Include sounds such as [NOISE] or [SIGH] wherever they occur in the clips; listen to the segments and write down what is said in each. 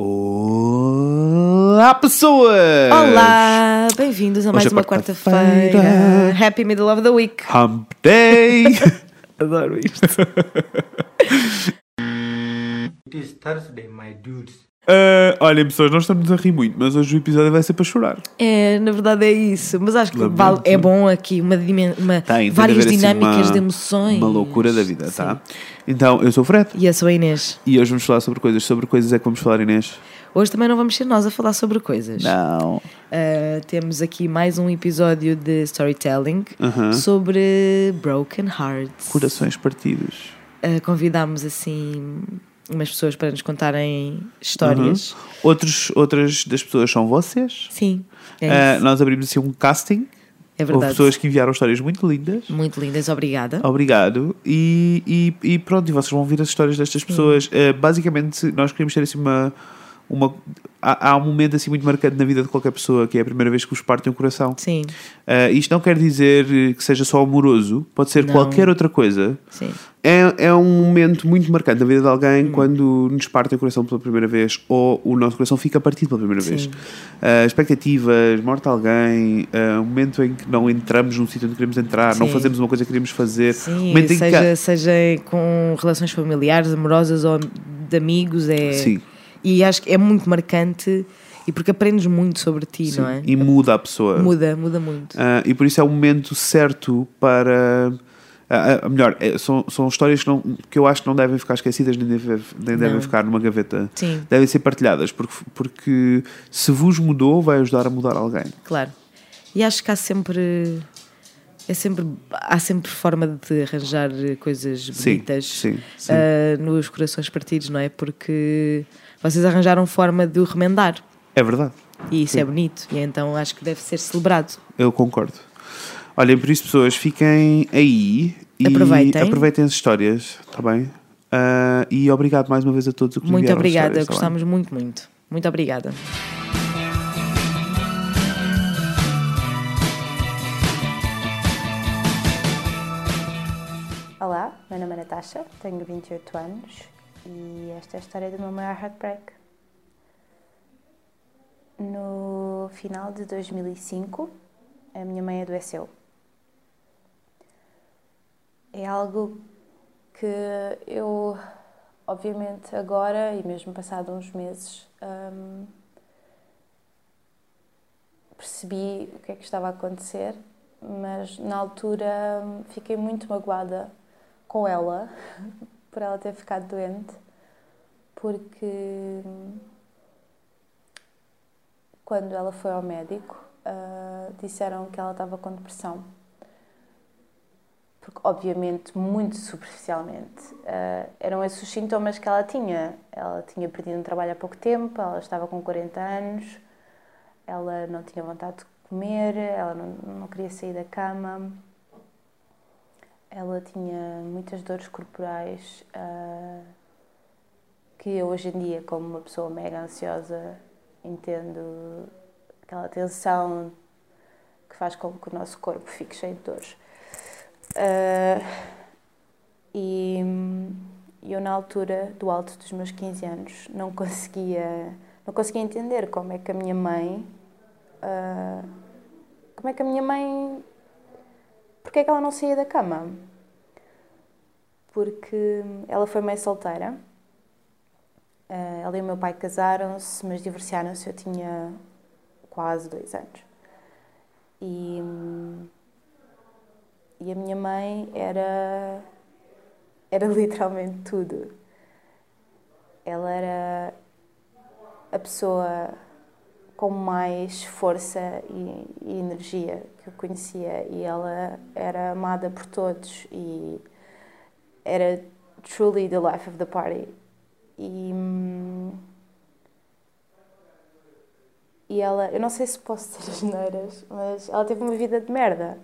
Olá, pessoas! Olá, bem-vindos a mais Hoje é uma quarta-feira. quarta-feira. Happy Middle of the Week. Hump Day! [LAUGHS] Adoro isto. [LAUGHS] It is Thursday, my dudes. Ah, olhem, pessoas, nós estamos a rir muito, mas hoje o episódio vai ser para chorar. É, na verdade é isso, mas acho que vale- é bom aqui uma, uma- Tem, tem de várias assim, dinâmicas uma- de emoções. Uma loucura da vida, tá? Então, eu sou o Fred E eu sou a Inês. e hoje vamos falar sobre coisas. Sobre coisas é que vamos falar, Inês? Hoje também não vamos ser nós a falar sobre coisas. Não. Ah, temos aqui mais um episódio de storytelling Aham. sobre broken hearts. Corações partidos. Ah, convidámos assim umas pessoas para nos contarem histórias. Uhum. Outros, outras das pessoas são vocês. Sim, é isso. nós abrimos assim um casting. É Houve verdade. pessoas que enviaram histórias muito lindas. Muito lindas, obrigada. Obrigado. E, e, e pronto, e vocês vão ouvir as histórias destas pessoas. Eh, basicamente, nós queríamos ter assim uma. Uma há, há um momento assim muito marcante na vida de qualquer pessoa que é a primeira vez que vos partem o coração. Sim, Eh, isto não quer dizer que seja só amoroso, pode ser Não. qualquer outra coisa. sim. É, é um momento muito marcante na vida de alguém Hum. quando nos partem o coração pela primeira vez ou o nosso coração fica partido pela primeira vez. Sim. Uh, expectativas, morte de alguém, uh, um momento em que não entramos num sítio onde queremos entrar, não Sim. fazemos uma coisa que queríamos fazer. Sim, um em que seja, seja com relações familiares, amorosas ou de amigos, é... Sim. E acho que é muito marcante e porque aprendes muito sobre ti, Sim, não é? E muda a pessoa. Muda, muda muito. Uh, e por isso é o momento certo para. Uh, uh, melhor, é- são, são histórias que, não, que eu acho que não devem ficar esquecidas nem, deve- nem devem ficar numa gaveta. Sim, Devem ser partilhadas, porque, porque se vos mudou, vai ajudar a mudar alguém. claro. E acho que há sempre. É sempre, há sempre forma de arranjar coisas Sim, bonitas sim, sim. ah, nos corações partidos, não é? Porque vocês arranjaram forma de o remendar É verdade. e isso é bonito, e então acho que deve ser celebrado. Eu concordo. Olhem, por isso, pessoas, fiquem aí e Aproveitem. aproveitem as histórias, está bem? Ah, e obrigado mais uma vez a todos que Muito obrigada, tá bem? gostamos muito, muito. Muito obrigada. Meu nome é Natasha, tenho 28 anos e esta é a história do meu maior heartbreak. No final de 2005, a minha mãe adoeceu. É algo que eu, obviamente, agora e mesmo passado uns meses, hum, percebi o que é que estava a acontecer, mas na altura hum, fiquei muito magoada com ela [LAUGHS] por ela ter ficado doente, porque hum, quando ela foi ao médico ah, disseram que ela estava com depressão. Porque, obviamente, muito superficialmente, ah, eram esses os sintomas que ela tinha. Ela tinha perdido um trabalho há pouco tempo, ela estava com 40 anos, ela não tinha vontade de comer, ela não, não queria sair da cama, ela tinha muitas dores corporais ah, que eu hoje em dia, como uma pessoa mega ansiosa, entendo aquela tensão que faz com que o nosso corpo fique cheio de dores. Ah, e eu, na altura do alto dos meus 15 anos, não conseguia, não conseguia entender como é que a minha mãe. ah, como é que a minha mãe. Porque é que ela não saía da cama? Porque ela foi mãe solteira. Ah, ela e o meu pai casaram-se, mas divorciaram-se. Eu tinha quase dois anos. E, e a minha mãe era, era [LAUGHS] literalmente tudo. Ela era a pessoa com mais força e, e energia que eu conhecia e ela era amada por todos e era truly the life of the party. E, e ela, eu não sei se posso dizer as neiras, mas ela teve uma vida de merda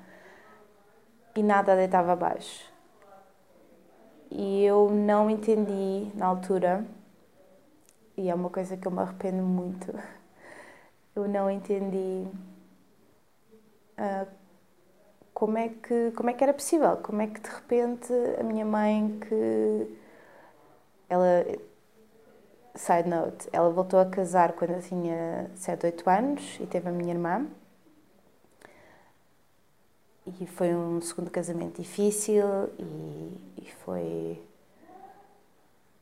e nada a deitava abaixo. E eu não entendi na altura, e é uma coisa que eu me arrependo muito, [LAUGHS] eu não entendi ah, como, é que, como é que era possível, como é que de repente a minha mãe que ela side note, ela voltou a casar quando eu tinha 7, 8 anos e teve a minha irmã. E foi um segundo casamento difícil e, e foi,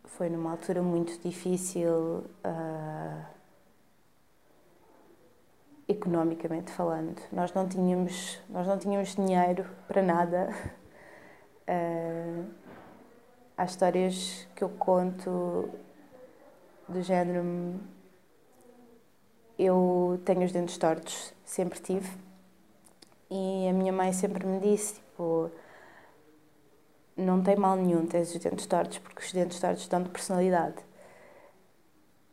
foi numa altura muito difícil, uh, economicamente falando. Nós não tínhamos, nós não tínhamos dinheiro para nada. Uh, [LAUGHS] há histórias que eu conto do género. Eu tenho os dentes tortos, sempre tive e a minha mãe sempre me disse, tipo, não tem mal nenhum ter os dentes tortos, porque os dentes tortos dão de personalidade.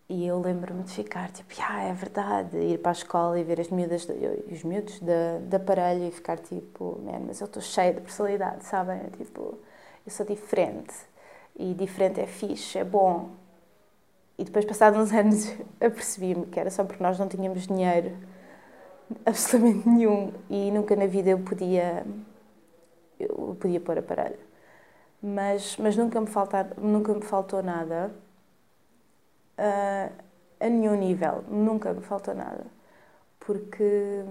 E eu lembro-me de ficar tipo, ah, é verdade, ir para a escola e ver as miúdas, os miúdos da, da aparelho e ficar tipo, man, mas eu estou cheia de personalidade, sabem? Tipo, eu sou diferente e diferente é fixe, é bom. E depois, passados uns anos, [LAUGHS] apercebi-me que era só porque nós não tínhamos dinheiro [LAUGHS] absolutamente nenhum e nunca na vida eu podia eu podia pôr aparelho mas mas nunca me faltar nunca me faltou nada uh, a nenhum nível. Nunca me faltou nada. Porque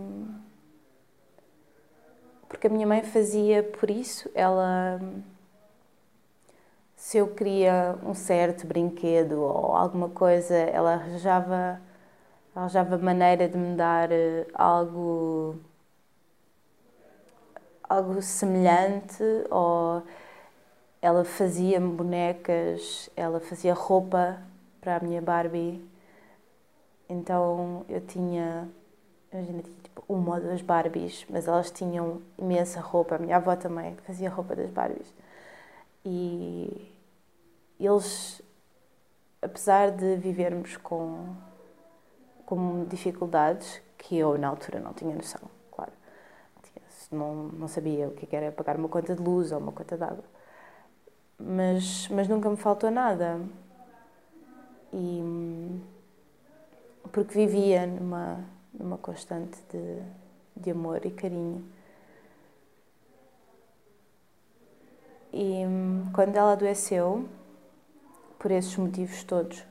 porque a minha mãe fazia por isso. Ela se eu queria um certo brinquedo ou alguma coisa ela arranjava arranjava maneira de me dar eh, algo algo semelhante ou ela fazia-me bonecas, ela fazia roupa para a minha Barbie. Então eu tinha, imagina, tipo, uma ou duas Barbies, mas elas tinham imensa roupa. A minha avó também fazia roupa das Barbies. E eles, apesar de vivermos com com dificuldades que eu na altura não tinha noção, claro. Não, não sabia o que era pagar uma conta de luz ou uma conta de água. Mas, mas nunca me faltou nada. E, porque vivia numa, numa constante de, de amor e carinho. E quando ela adoeceu, por esses motivos todos,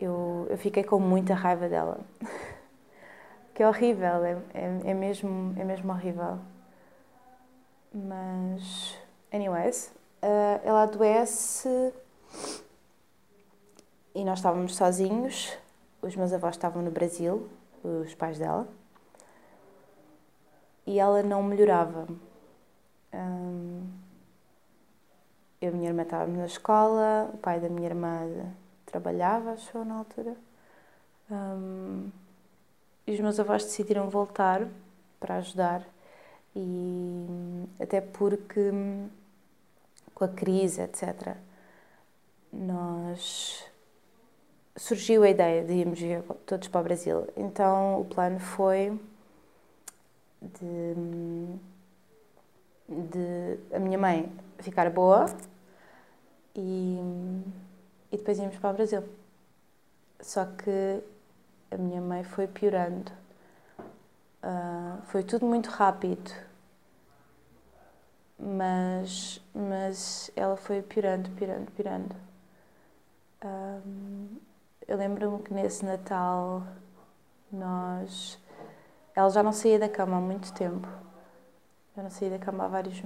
eu, eu fiquei com muita raiva dela. [LAUGHS] que é horrível, é, é, é, mesmo, é mesmo horrível. Mas, anyways, uh, ela adoece e nós estávamos sozinhos. Os meus avós estavam no Brasil, os pais dela, e ela não melhorava. Um, eu e a minha irmã estávamos na escola, o pai da minha irmã trabalhava, acho na altura. Um, e os meus avós decidiram voltar para ajudar, e até porque com a crise, etc., nós surgiu a ideia de irmos todos para o Brasil. Então o plano foi de, de a minha mãe ficar boa e e depois íamos para o Brasil. Só que a minha mãe foi piorando. Uh, foi tudo muito rápido, mas, mas ela foi piorando, piorando, piorando. Uh, eu lembro-me que nesse Natal nós. Ela já não saía da cama há muito tempo. Já não saía da cama há vários,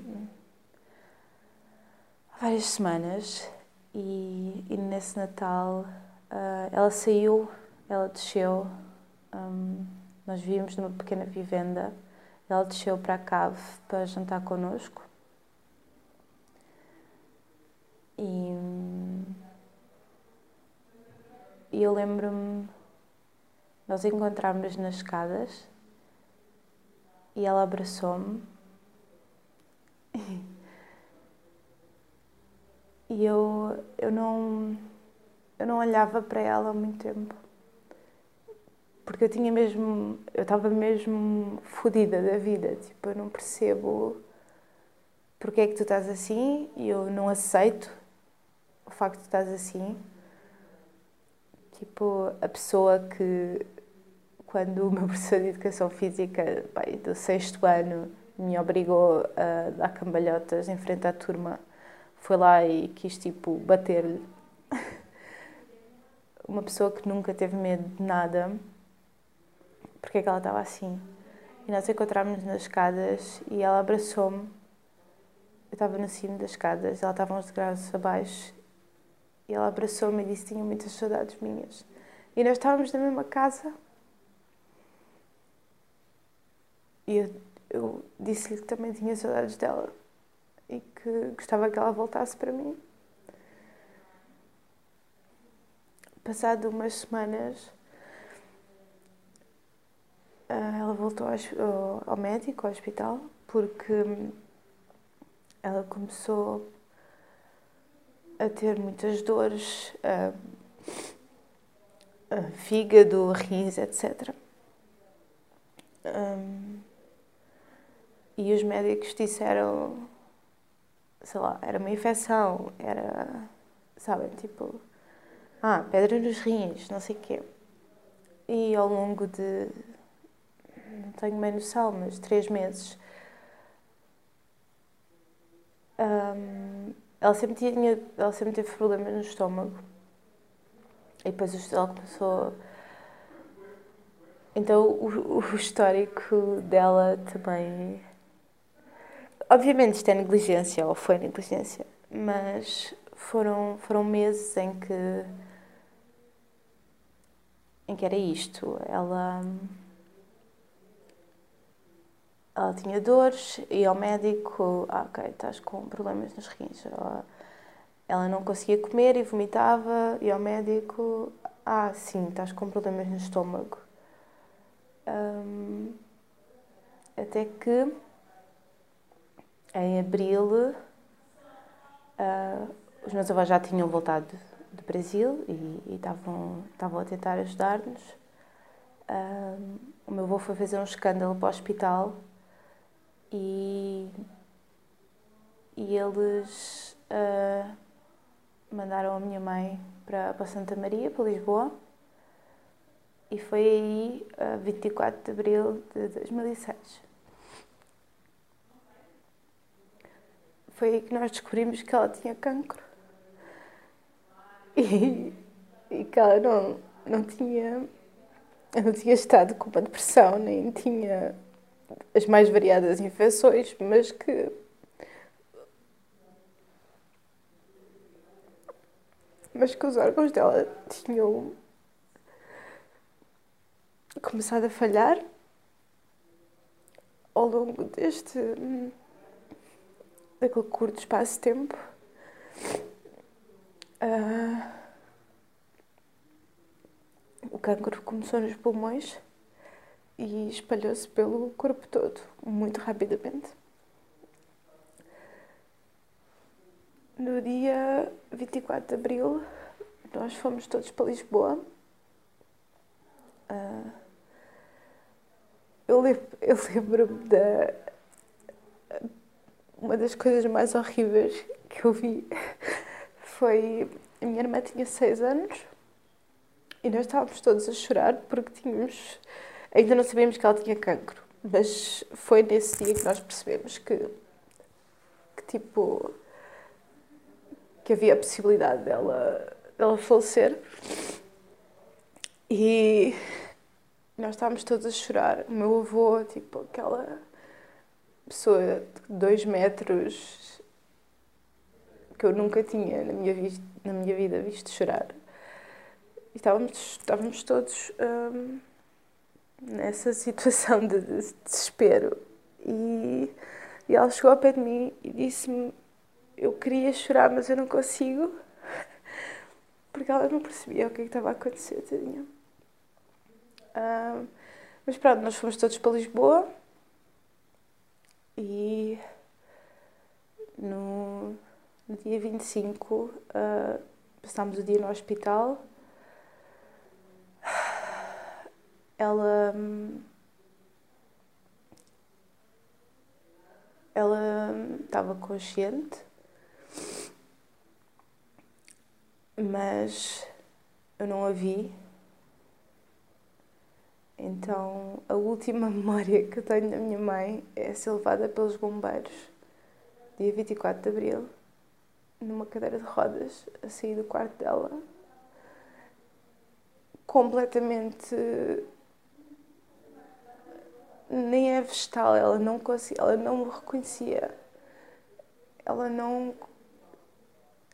há várias semanas e, e nesse Natal uh, ela saiu, ela desceu, um, nós vivíamos numa pequena vivenda, ela desceu para a cave para jantar connosco. E, e eu lembro-me, nós encontramos nas escadas e ela abraçou-me E eu, eu, não, eu não olhava para ela há muito tempo. Porque eu tinha mesmo. Eu estava mesmo fodida da vida. Tipo, eu não percebo porque é que tu estás assim e eu não aceito o facto de estás assim. Tipo, a pessoa que, quando o meu [LAUGHS] professor de Educação Física, pai, do sexto ano, me obrigou a dar cambalhotas em frente à turma foi lá e quis tipo bater-lhe. [LAUGHS] uma pessoa que nunca teve medo de nada, porque é que ela estava assim. E nós encontramos-nos nas escadas e ela abraçou-me. Eu estava no cimo das escadas, ela estava uns degraus abaixo e ela abraçou-me e disse que tinha muitas saudades minhas. E nós estávamos na mesma casa. E eu, eu disse-lhe que também tinha saudades dela e que gostava que ela voltasse para mim. Passado umas semanas, ah, ela voltou ao, ao médico, ao hospital, porque ela começou a ter muitas dores, uh, uh, fígado, rins, etc. Um, e os médicos disseram, sei lá, era uma infecção, era, sabem, tipo, ah, pedra nos rins, não sei o quê. E ao longo de, não tenho bem noção, mas três meses, um, ela, sempre tinha, ela sempre teve problemas no estômago. E depois ela começou. Então o, o histórico dela também. Obviamente isto é negligência, ou foi negligência, mas foram, foram meses em que em que era isto. Ela, ela tinha dores, ia ao médico, ah, ok, estás com problemas nos rins. Ela, não conseguia comer e vomitava, ia ao médico, ah, sim, estás com problemas no estômago. Um, até que em abril uh, os meus avós já tinham voltado do Brasil e, estavam a tentar ajudar-nos. Um, o meu avô foi fazer um escândalo para o hospital e, e eles uh, mandaram a minha mãe para, para Santa Maria, para Lisboa. E foi aí, uh, 24 de abril de 2006. Foi aí que nós descobrimos que ela tinha cancro e, e que ela não, não tinha não tinha estado com uma depressão, nem tinha as mais variadas infecções, mas que mas que os órgãos dela tinham começado a falhar ao longo deste daquele curto espaço de tempo Uh, o cancro começou nos pulmões e espalhou-se pelo corpo todo, muito rapidamente. No dia 24 de abril, nós fomos todos para Lisboa. Uh, [LAUGHS] eu lembro-me da. Uma das coisas mais horríveis que eu vi [LAUGHS] foi. A minha irmã tinha seis anos e nós estávamos todos a chorar porque tínhamos. Ainda não sabíamos que ela tinha cancro, mas foi nesse dia que nós percebemos que. que tipo. que havia a possibilidade dela, dela falecer. E nós estávamos todos a chorar. O meu avô, tipo, aquela pessoa de dois metros, que eu nunca tinha na minha, vi na minha vida visto chorar. E estávamos, estávamos todos hum, nessa situação de, de desespero. E, e ela chegou ao pé de mim e disse-me: Eu queria chorar, mas eu não consigo. [LAUGHS] Porque ela não percebia o que, é que estava a acontecer, tadinha. Hum, mas pronto, nós fomos todos para Lisboa e no no dia 25, uh, passámos o dia no hospital. Ela. Ela estava consciente, mas eu não a vi. Então, a última [LAUGHS] memória que eu tenho da minha mãe é ser levada pelos bombeiros, dia 24 de abril, numa cadeira de rodas a sair do quarto dela completamente nem é vegetal, ela não ela não me reconhecia. Ela não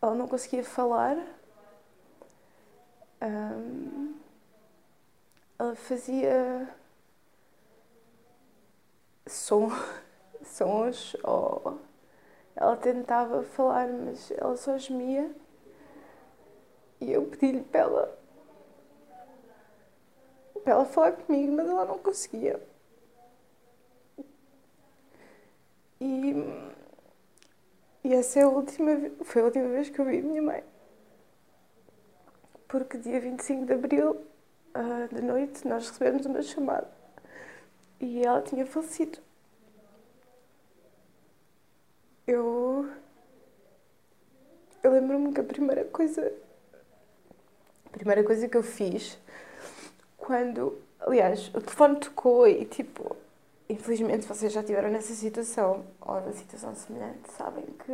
ela não conseguia falar. Um, ela fazia som, [LAUGHS] sons ou ela tentava falar, mas ela só gemia. E eu pedi-lhe para ela, para ela falar comigo, mas ela não conseguia. E, e essa é a última, foi a última vez que eu vi a minha mãe. Porque dia 25 de abril, uh, de noite, nós recebemos uma chamada e ela tinha falecido. Eu. Eu lembro-me que a primeira coisa. A primeira coisa que eu fiz quando. Aliás, o telefone tocou e tipo infelizmente vocês já tiveram nessa situação ou numa situação semelhante, sabem que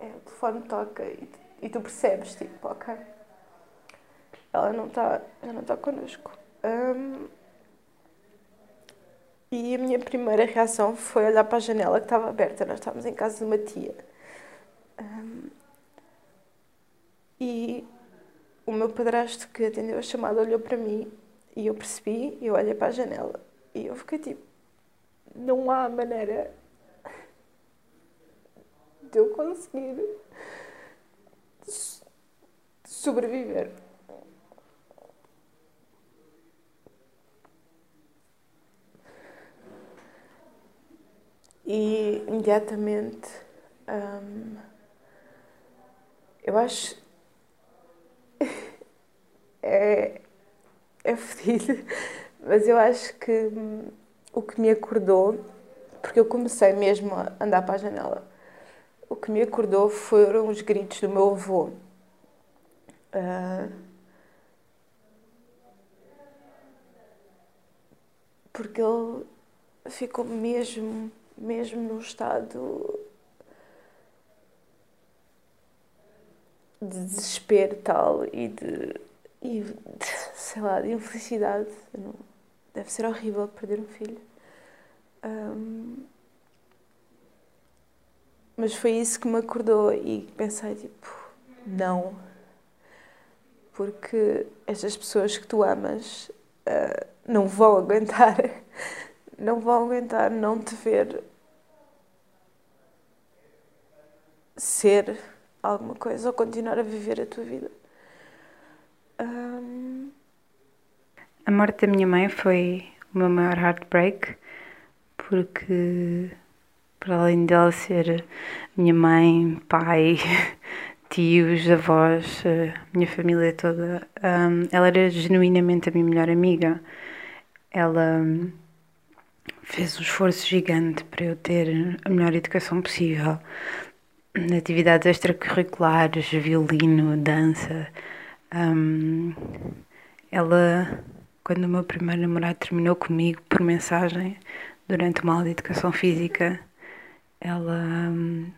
é, o telefone toca e, e tu percebes, tipo, ok, ela não está, não está connosco. Um, e a minha primeira reação foi olhar para a janela que estava aberta, nós estávamos em casa de uma tia. Um, e o meu padrasto que atendeu a chamada olhou para mim e eu percebi, eu olhei para a janela e eu fiquei tipo, não há maneira de eu conseguir sobreviver. E imediatamente hum, eu acho [LAUGHS] é, é fedido, mas eu acho que hum, o que me acordou, porque eu comecei mesmo a andar para a janela, o que me acordou foram os gritos do meu avô. Uh, porque ele ficou mesmo, mesmo num estado de desespero tal e de, e de sei lá, de infelicidade. Não, deve ser horrível perder um filho. Um, mas foi isso que me acordou e pensei tipo, não. Porque estas pessoas que tu amas uh, não vão [LAUGHS] aguentar, não vão aguentar não te ver ser alguma coisa ou continuar a viver a tua vida. A morte da minha mãe foi o meu maior heartbreak, porque para além dela ser minha mãe, pai, [LAUGHS] tios, avós, minha família toda, um, ela era genuinamente a minha melhor amiga. Ela fez um esforço gigante para eu ter a melhor educação possível. Atividades extracurriculares, violino, dança. Um, ela quando o meu primeiro namorado terminou comigo por mensagem durante uma aula de educação física, ela hum,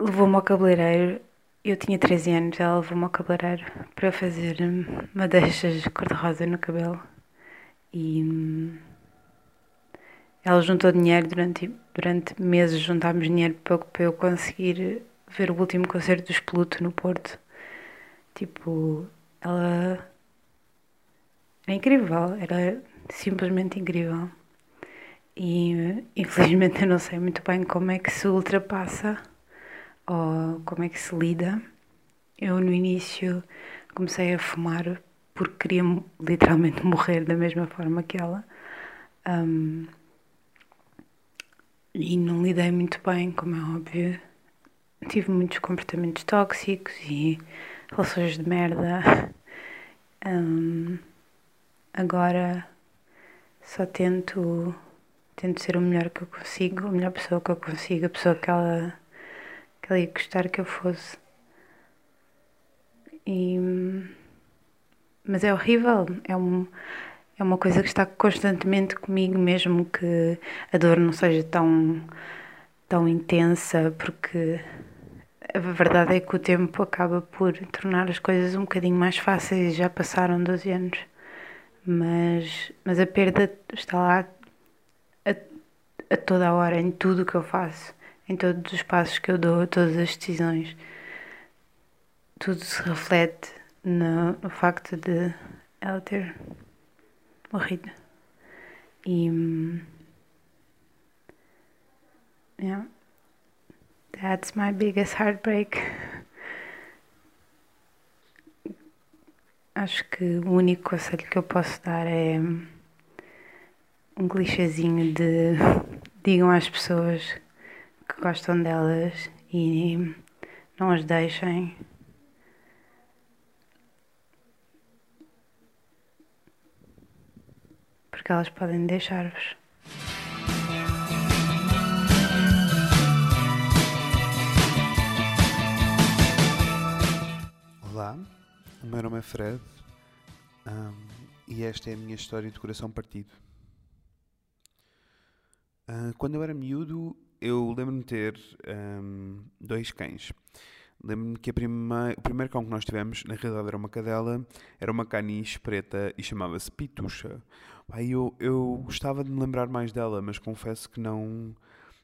levou-me ao cabeleireiro. Eu tinha 13 anos, ela levou-me ao cabeleireiro para fazer madeixas cor-de-rosa no cabelo. E hum, ela juntou dinheiro durante, durante meses, juntámos dinheiro pouco para eu conseguir ver o último concerto dos Pluto no Porto. Tipo, ela era incrível, era simplesmente incrível. E infelizmente [LAUGHS] eu não sei muito bem como é que se ultrapassa ou como é que se lida. Eu no início comecei a fumar porque queria literalmente [LAUGHS] morrer da mesma forma que ela. Um, e não lidei muito bem, como é óbvio. Tive muitos comportamentos tóxicos e relações de merda. [LAUGHS] Um, Agora só tento, tento ser o melhor que eu consigo, a melhor pessoa que eu consigo, a pessoa que ela, que ela ia gostar que eu fosse. E, mas é horrível, é, um, é uma coisa que está constantemente comigo, mesmo que a dor não seja tão, tão intensa, porque a verdade é que o tempo acaba por tornar as coisas um bocadinho mais fáceis. Já passaram 12 anos, mas, mas a perda está lá a, a toda a hora, em tudo o que eu faço, em todos os passos que eu dou, todas as decisões. Tudo se reflete no, no facto de ela ter morrido. E. Yeah. That's my biggest heartbreak. Acho que o único conselho que eu posso dar é um clichêzinho de [LAUGHS] digam às pessoas que gostam delas e não as deixem. Porque elas podem deixar-vos. Olá, o meu nome é Fred ahm, e esta é a minha história de coração partido. Ah, quando eu era miúdo, eu lembro-me de ter ahm, dois cães. Lembro-me que a prime- o primeiro cão que nós tivemos, na realidade era uma cadela, era uma caniche preta e chamava-se Pitucha. Pá, eu, eu gostava de me lembrar mais dela, mas confesso que não,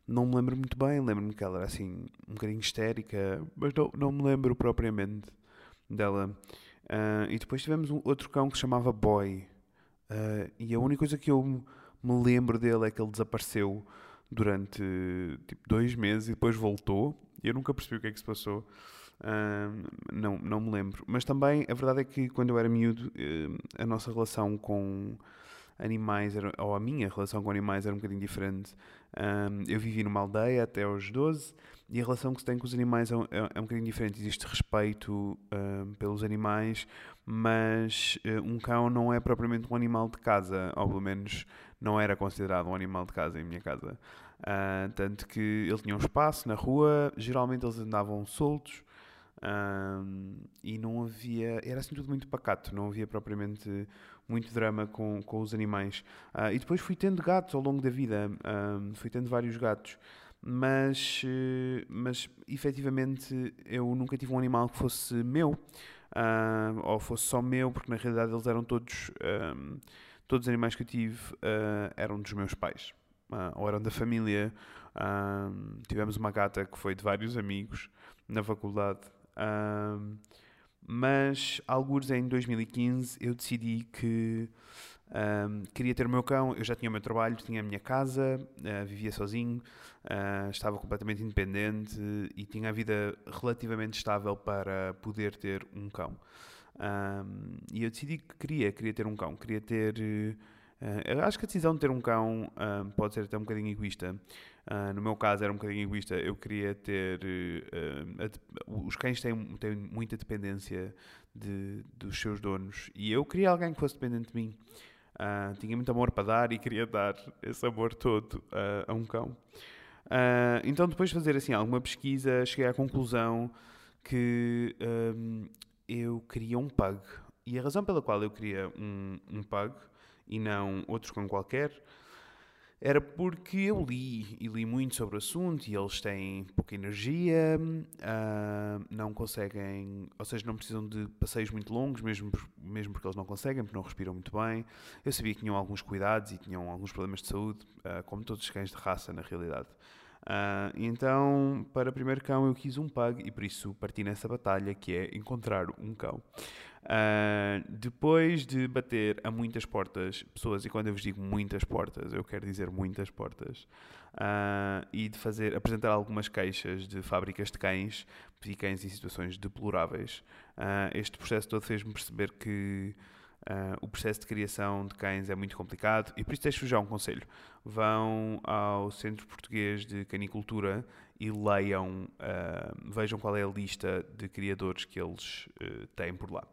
não me lembro muito bem. Lembro-me que ela era assim, um bocadinho histérica, mas não, não me lembro propriamente dela. Ah, e depois tivemos um outro cão que se chamava Boy. Ah, e a única coisa que eu me lembro dele é que ele desapareceu durante tipo dois meses e depois voltou. E eu nunca percebi o que é que se passou. Ah, não, não me lembro. Mas também a verdade é que quando eu era miúdo, a nossa relação com animais, era, ou a minha relação com animais era um bocadinho diferente. Ah, eu vivi numa aldeia até aos 12 e a relação que se tem com os animais é um, é, é um bocadinho diferente. Existe respeito ah, pelos animais, mas eh, um cão não é propriamente um animal de casa, ou pelo menos não era considerado um animal de casa em minha casa. Ah, tanto que ele tinha um espaço na rua, geralmente eles andavam soltos ahm, e não havia. Era assim tudo muito pacato, não havia propriamente muito drama com, com os animais. Ah, e depois fui tendo gatos ao longo da vida, ahm, fui tendo vários gatos. Mas, eh, mas efetivamente eu nunca tive um animal que fosse meu, ah, ou fosse só meu, porque na realidade eles eram todos, ahm, todos os animais que eu tive ah, eram dos meus pais, ah, ou eram da família. Tivemos uma gata que foi de vários amigos na faculdade. Ahm, mas, alguns em 2015, eu decidi que ahm, queria ter o meu cão. Eu já tinha o meu trabalho, tinha a minha casa, ah, vivia sozinho, ah, estava completamente independente e tinha a vida relativamente estável para poder ter um cão. Ahm, e eu decidi que queria, queria ter um cão, queria ter. eu acho que a decisão de ter um cão pode ser até um bocadinho egoísta. Ah, no meu caso era um bocadinho egoísta. Eu queria ter. eh, a os cães têm, têm muita dependência de, dos seus donos e eu queria alguém que fosse dependente de mim. Ah, tinha muito amor para dar e queria dar esse amor todo a um cão. Então, depois de fazer assim alguma pesquisa, cheguei à conclusão que ahm, eu queria um pug. E a razão pela qual eu queria um, um pug e não outro cão qualquer era porque eu li e li muito sobre o assunto e eles têm pouca energia, ah, não conseguem, ou seja, não precisam de passeios muito longos, mesmo, mesmo porque eles não conseguem, porque não respiram muito bem. Eu sabia que tinham alguns cuidados e tinham alguns problemas de saúde, ah, como todos os cães de raça, na realidade. Ah, então, para primeiro cão, eu quis um pug e por isso parti nessa batalha que é encontrar um cão. Ah, depois de bater a muitas portas, pessoas, e quando eu vos digo muitas portas, eu quero dizer muitas portas, ah, e de fazer, apresentar algumas queixas de fábricas de cães, vi cães em situações deploráveis, ah, este processo todo fez-me perceber que ah, o processo de criação de cães é muito complicado e por isso deixo-vos já um conselho. Vão ao Centro Português de Canicultura e leiam, ah, vejam qual é a lista de criadores que eles eh, têm por lá.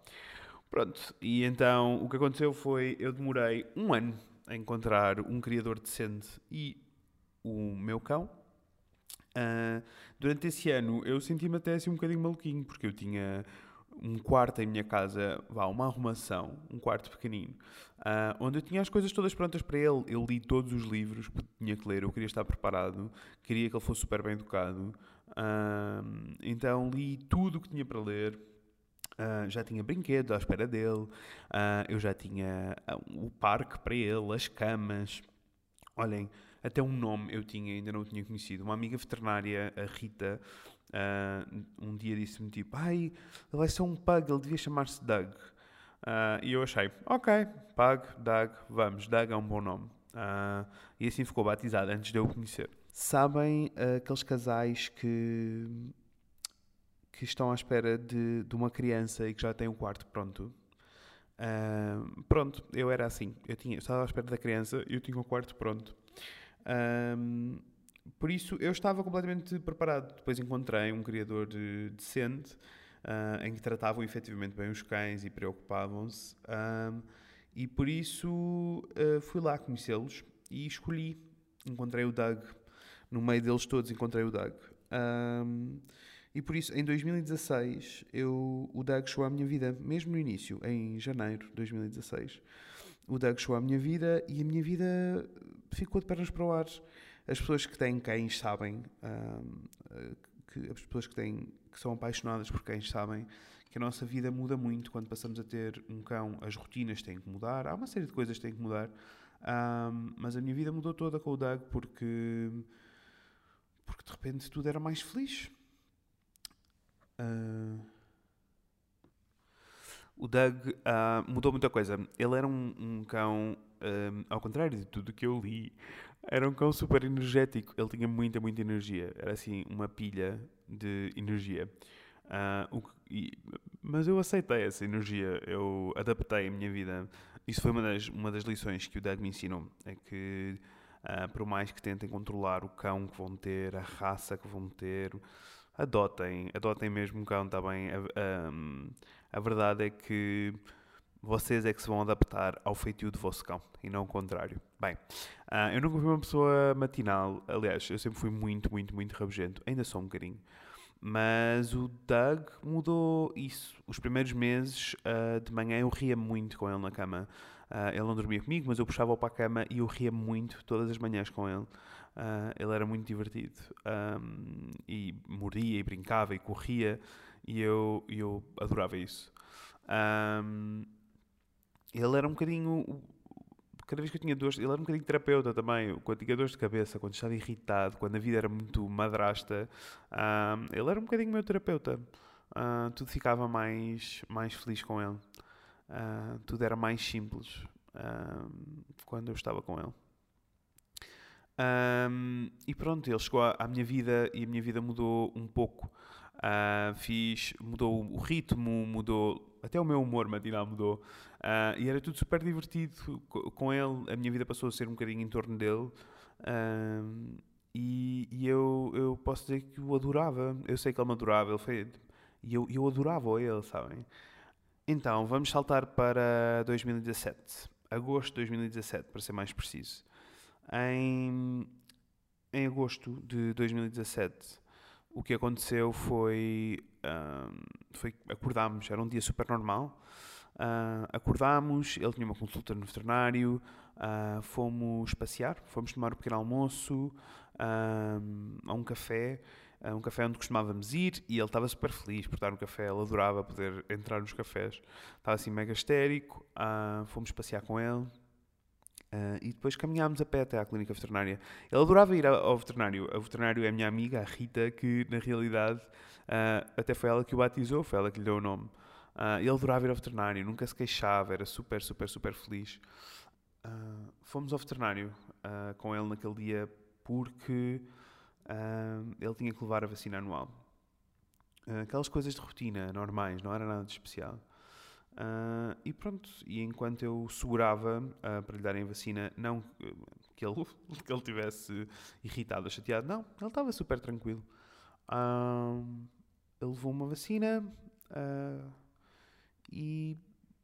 Pronto, e então o que aconteceu foi eu demorei um ano a encontrar um criador decente e o meu cão. Durante esse ano eu senti-me até assim um bocadinho maluquinho, porque eu tinha um quarto em minha casa, vá, uma arrumação, um quarto pequenino, ah, onde eu tinha as coisas todas prontas para ele. Eu li todos os livros que tinha que ler, eu queria estar preparado, queria que ele fosse super bem educado. Ahm, então li tudo o que tinha para ler. Ah, já tinha brinquedos à espera dele, eu já tinha o parque para ele, as camas. Olhem, até um nome eu tinha, ainda não o tinha conhecido. Uma amiga veterinária, a Rita, ah, um dia disse-me tipo: Ai, ele vai ser um pug, ele devia chamar-se Doug. Ah, e eu achei: Ok, pug, Doug, vamos, Doug é um bom nome. Ah, e assim ficou batizado antes de eu o conhecer. Sabem aqueles casais que que estão à espera de, de uma criança e que já têm um quarto pronto. Pronto, eu era assim. Eu, tinha, eu estava à espera da criança e eu tinha o quarto pronto. Por isso, eu estava completamente preparado. Depois encontrei um criador de- decente ah, em que tratavam efetivamente bem os cães e preocupavam-se. Ahm, e por isso ah, fui lá conhecê-los e escolhi. Encontrei o Doug. No meio deles todos encontrei o Doug. E por isso, em 2016, eu, o Doug chegou à minha vida, mesmo no início, em janeiro de 2016. O Doug chegou à minha vida e a minha vida ficou de pernas para o ar. As pessoas que têm cães sabem, eh, que as pessoas que, têm, que são apaixonadas por cães sabem que a nossa vida muda muito quando passamos a ter um cão. As rotinas têm que mudar, há uma série de coisas que têm que mudar. Ahm, mas a minha vida mudou toda com o Doug porque, porque de repente tudo era mais feliz. Ah, o Doug ah, mudou muita coisa. Ele era um, um cão, ah, ao contrário de tudo que eu li, era um cão super energético. Ele tinha muita, muita energia. Era assim, uma pilha de energia. Ah, o e- mas eu aceitei essa energia, eu adaptei a minha vida. Isso foi uma das, uma das lições que o Doug me ensinou. É que, ah, por mais que tentem controlar o cão que vão ter, a raça que vão ter, adotem, adotem mesmo um cão, está bem? A, a- a verdade é que vocês é que se vão adaptar ao feitio do vosso cão e não o contrário. Bem, ah, eu nunca fui uma pessoa matinal, aliás, eu sempre fui muito, muito, muito rabugento, ainda sou um bocadinho. Mas o Doug mudou isso. Os primeiros meses ah, de manhã eu ria muito com ele na cama. Ah, ele não dormia comigo, mas eu puxava-o para a cama e eu ria muito todas as manhãs com ele. Ele era muito divertido. Ahm, e mordia e brincava e corria e eu, eu adorava isso. Ahm, ele era um bocadinho. Cada vez que eu tinha dores, ele era um bocadinho terapeuta também. Quando tinha dores de cabeça, quando estava irritado, quando a vida era muito madrasta, ele era um bocadinho meu terapeuta. Ah, tudo ficava mais, mais feliz com ele. Ah, tudo era mais simples quando eu estava com ele. Ahm, e pronto, ele chegou à minha vida e a minha vida mudou um pouco. Ah, fiz, mudou o ritmo, mudou até o meu humor matinal mudou. Ah, e era tudo super divertido co- com ele. A minha vida passou a ser um bocadinho em torno dele. Ahm, e e eu, eu posso dizer que o adorava. Eu sei que ele me adorava. Ele foi, e eu, eu adorava ele, sabem? Então, vamos saltar para 2017. Agosto de 2017, para ser mais preciso. Em, em agosto de 2017, o que aconteceu foi, ahm, foi acordámos, era um dia super normal. Ah, acordámos, ele tinha uma consulta no veterinário, ah, fomos passear, fomos tomar um pequeno almoço a um café, um café onde costumávamos ir e ele estava super feliz por estar no café, ele adorava poder entrar nos cafés, estava assim mega histérico, ah, fomos passear com ele. Ah, e depois caminhámos a pé até à clínica veterinária. Ele adorava ir ao veterinário. A veterinário é a minha amiga, a Rita, que na realidade ah, até foi ela que o batizou, foi ela que lhe deu o nome. Ah, ele adorava ir ao veterinário, nunca se queixava, era super, super, super feliz. Fomos ao veterinário com ele naquele dia porque ele tinha que levar a vacina anual. Aquelas coisas de rotina, normais, não era nada de especial. Ah, e pronto, e enquanto eu segurava ah, para lhe darem a vacina, não que ele, [LAUGHS] que ele tivesse irritado ou chateado, não, ele estava super tranquilo. Ah, ele levou uma vacina e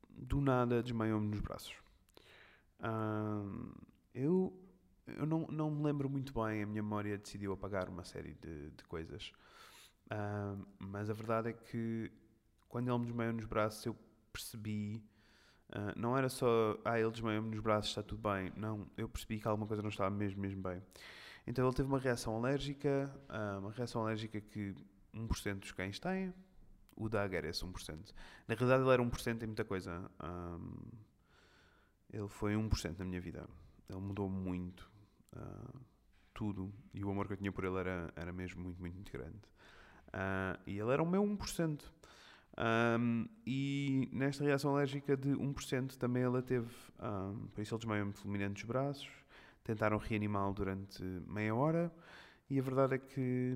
do nada desmaiou-me nos braços. Eu eu não, não me lembro muito bem, a minha memória decidiu apagar uma série de, de coisas. Mas a verdade é que quando ele me desmaiou nos braços, eu percebi. ah, não era só, ah, ele desmaiou-me nos braços, está tudo bem. Não, eu percebi que alguma coisa não estava mesmo, mesmo bem. Então ele teve uma reação alérgica, ah, uma reação alérgica que 1% dos cães têm. O Doug era esse 1%. Na realidade ele era 1% em muita coisa. Ah, ele foi 1% na minha vida. Ele mudou muito. ah, tudo. E o amor que eu tinha por ele era, era mesmo muito, muito, muito grande. E ele era o meu 1%. Um, e nesta reação alérgica de 1% também ela teve, um, por isso ele desmaiou-me dos braços, tentaram reanimá-lo durante meia hora e a verdade é que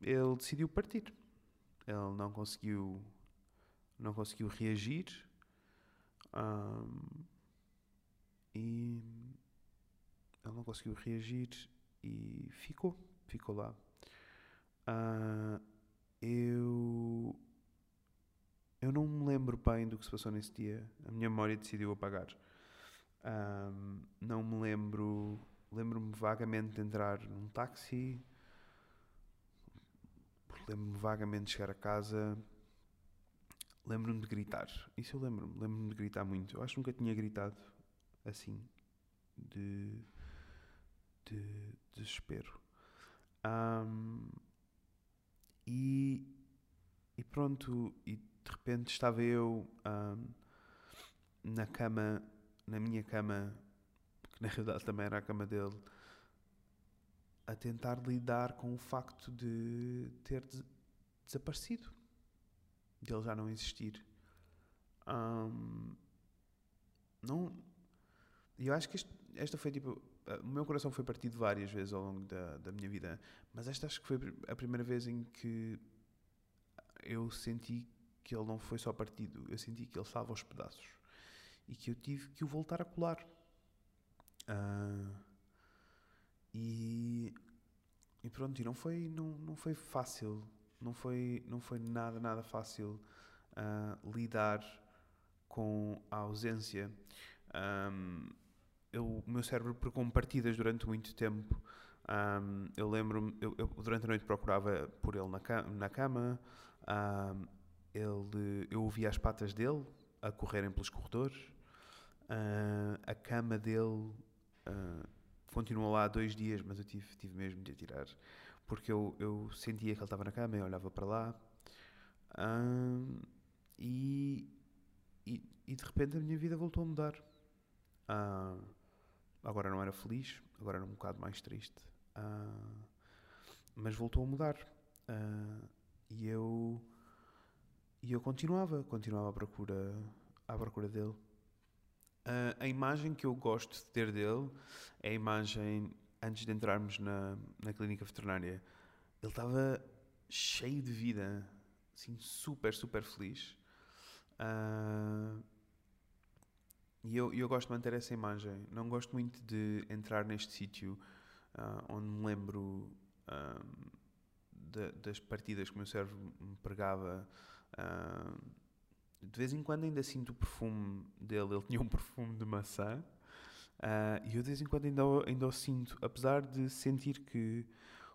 ele decidiu partir. Ele não conseguiu, não conseguiu reagir um, e ele não conseguiu reagir e ficou, ficou lá. Ah, eu eu não me lembro bem do que se passou nesse dia. A minha memória decidiu apagar. Ahm, não me lembro. Lembro-me vagamente de entrar num táxi. Lembro-me vagamente de chegar a casa. Lembro-me de gritar. Isso eu lembro-me. Lembro-me de gritar muito. Eu acho que nunca tinha gritado assim. De. de desespero. Ahm, e. E pronto. E de repente estava eu na cama, na minha cama, que na realidade também era a cama dele, a tentar lidar com o facto de ter des- desaparecido, de ele já não existir. Ahm, não. Eu acho que este- esta foi tipo. O meu coração foi partido várias vezes ao longo da, da minha vida, mas esta acho que foi a primeira vez em que eu senti que ele não foi só partido, eu senti que ele estava aos pedaços e que eu tive que o voltar a colar. Ah, e, e pronto, e não foi, não, não foi fácil, não foi, não foi nada, nada fácil ah, lidar com a ausência. Ahm, eu, o meu cérebro percou partidas durante muito tempo. Ahm, eu lembro-me, eu, eu durante a noite procurava por ele na, na cama. Ahm, ele, eu ouvia as patas dele a correrem pelos corredores. Ah, a cama dele ah, continuou lá dois dias, mas eu tive, tive mesmo de a tirar. Porque eu, eu sentia que ele estava na cama, eu olhava para lá. Ah, e, e, e de repente a minha vida voltou a mudar. Agora não era feliz, agora era um bocado mais triste. Mas voltou a mudar. E eu e eu continuava, continuava à procura, à procura dele. Ah, a imagem que eu gosto de ter dele é a imagem antes de entrarmos na, na clínica veterinária. Ele estava cheio de vida, assim, super, super feliz. Ah, e eu, eu gosto de manter essa imagem. Não gosto muito de entrar neste sítio ah, onde me lembro da- das partidas que o meu cérebro me pregava. Ah, de vez em quando ainda sinto o perfume dele. Ele tinha um perfume de maçã. ah, e eu de vez em quando ainda, ainda o sinto, apesar de sentir que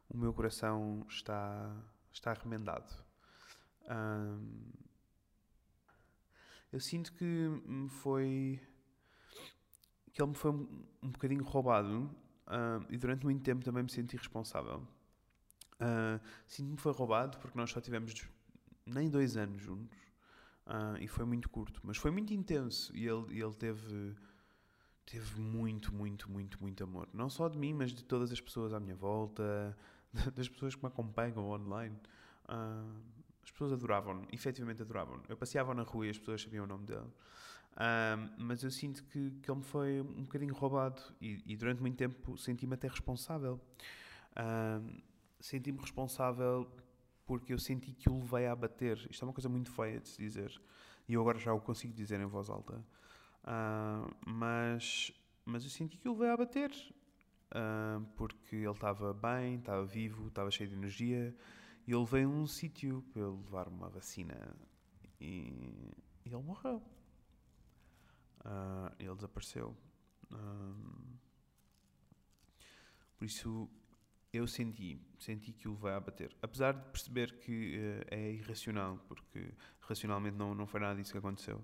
o meu coração está, está remendado. Eu sinto que me foi. que ele me foi um, um bocadinho roubado ah, e durante muito tempo também me senti responsável. Ah, Sinto-me foi roubado porque nós só tivemos nem dois anos juntos ah, e foi muito curto, mas foi muito intenso e ele, ele teve, teve muito, muito, muito, muito amor. Não só de mim, mas de todas as pessoas à minha volta, [LAUGHS] das pessoas que me acompanham online. Ah, as pessoas adoravam-no, efetivamente adoravam-no. Eu passeava na rua e as pessoas sabiam o nome dele. Ah, mas eu sinto que, que ele me foi um bocadinho roubado e, e durante muito tempo senti-me até responsável. Ah, senti-me responsável porque eu senti que o levei a bater. Isto é uma coisa muito feia de se dizer e eu agora já o consigo dizer em voz alta. Ah, mas, mas eu senti que o levei a bater ah, porque ele estava bem, estava vivo, estava cheio de energia e eu levei a um sítio para ele levar uma vacina e, e ele morreu. Ah, ele desapareceu. Por isso eu senti, senti que o levei a bater. Apesar de perceber que eh, é irracional, porque racionalmente não, não foi nada disso que aconteceu.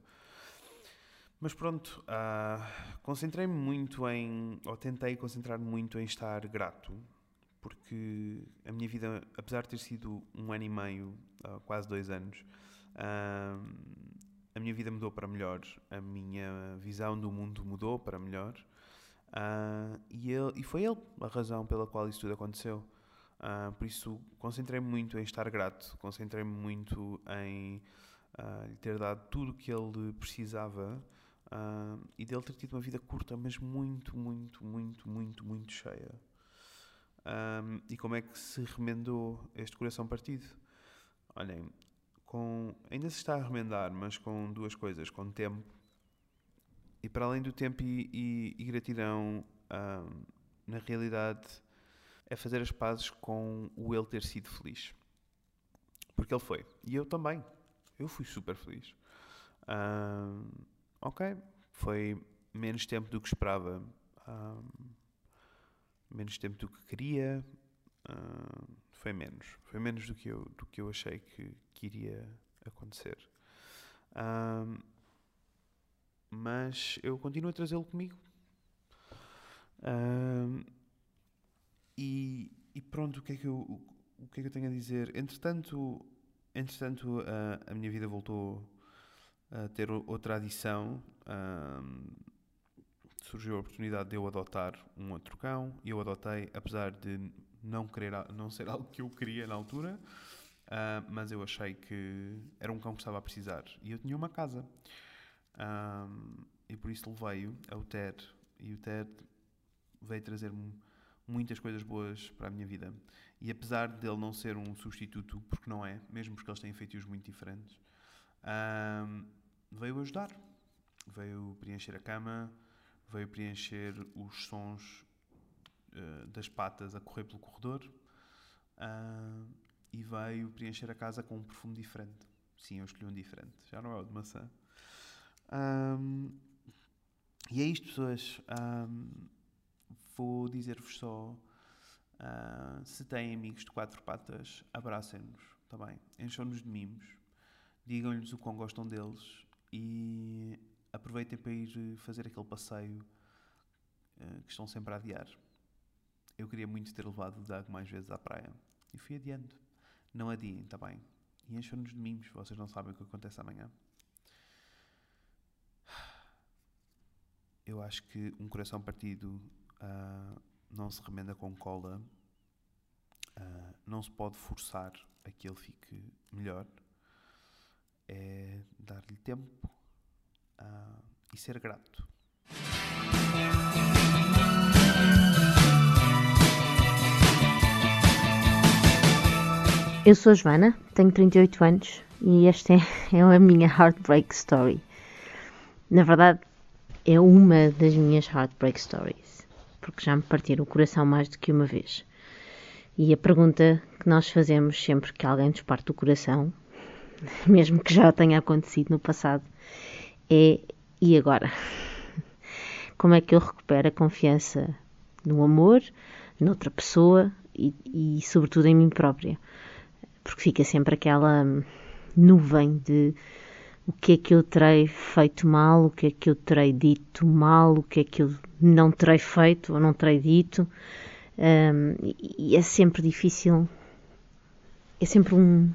Mas pronto, ah, concentrei-me muito em, ou tentei concentrar-me muito em estar grato, porque a minha vida, apesar de ter sido um ano e meio, ah, quase dois anos, ah, a minha vida mudou para melhor, a minha visão do mundo mudou para melhor, ah, e, ele, e foi ele a razão pela qual isso tudo aconteceu. Ah, por isso, concentrei-me muito em estar grato, concentrei-me muito em ah, lhe ter dado tudo o que ele precisava e dele ter tido uma vida curta, mas muito, muito, muito, muito, muito cheia. Um, e como é que se remendou este coração partido? Olhem, com, ainda se está a remendar, mas com duas coisas: com tempo e, para além do tempo e, e, e gratidão, um, na realidade, é fazer as pazes com o ele ter sido feliz. Porque ele foi. E eu também. Eu fui super feliz. Um, ok, foi menos tempo do que esperava. Um, menos tempo do que queria. Foi menos. Foi menos do que eu, do que eu achei que, que iria acontecer. Uh, mas eu continuo a trazê-lo comigo. Uh, e, e, pronto, o que, é que eu, o, que é que eu tenho a dizer? Entretanto, entretanto a minha vida voltou a ter outra adição surgiu a oportunidade de eu adotar um outro cão e eu adotei, apesar de não querer não ser [LAUGHS] algo que eu queria na altura, uh, mas eu achei que era um cão que estava a precisar e eu tinha uma casa um, e por isso levei-o ao Ted e o Ted veio trazer-me muitas coisas boas para a minha vida e apesar dele não ser um substituto, porque não é, mesmo porque eles têm feitios muito diferentes, um, veio ajudar, veio preencher a cama, veio preencher os sons uh, das patas a correr pelo corredor uh, e veio preencher a casa com um perfume diferente. Sim, eu escolhi um diferente, já não é o de maçã. Um, e é isto, pessoas. Um, vou dizer-vos só: uh, se têm amigos de quatro patas, abracem-nos, está bem? Encham-nos de mimos, digam-lhes o quão gostam deles e aproveitem para ir fazer aquele passeio uh, que estão sempre a adiar. Eu queria muito ter levado o Doug mais vezes à praia e fui adiando. Não adiem, está bem? E encham-nos de mimos, vocês não sabem o que acontece amanhã. Eu acho que um coração partido uh, não se remenda com cola, uh, não se pode forçar a que ele fique melhor. É dar-lhe tempo, uh, e ser grato. Eu sou a Joana, tenho 38 anos e esta é, [LAUGHS] é a minha Heartbreak Story. Na verdade, é uma das minhas Heartbreak Stories, porque já me partiram o coração mais do que uma vez. E a pergunta que nós fazemos sempre que alguém nos parte o coração, [LAUGHS] mesmo que já tenha acontecido no passado, é e agora? [LAUGHS] Como é que eu recupero a confiança no amor, noutra pessoa e, e sobretudo em mim própria? Porque fica sempre aquela nuvem de o que é que eu terei feito mal, o que é que eu terei dito mal, o que é que eu não terei feito ou não terei dito. Um, e é sempre difícil, é sempre um,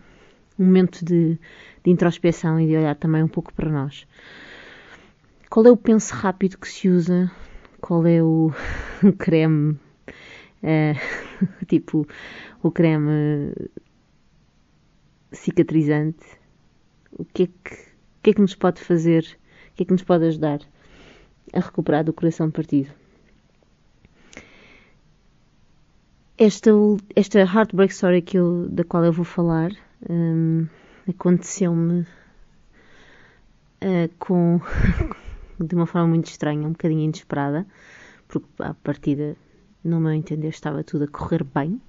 um momento de, de introspeção e de olhar também um pouco para nós. Qual é o penso rápido que se usa? Qual é o [LAUGHS] creme? Uh, [LAUGHS] tipo, o creme cicatrizante? O que, é que, o que é que nos pode fazer? O que é que nos pode ajudar a recuperar do coração partido? Esta, esta heartbreak story que eu, da qual eu vou falar um, aconteceu-me uh, com [LAUGHS] de uma forma muito estranha, um bocadinho inesperada, porque a partida, no meu entender, estava tudo a correr bem.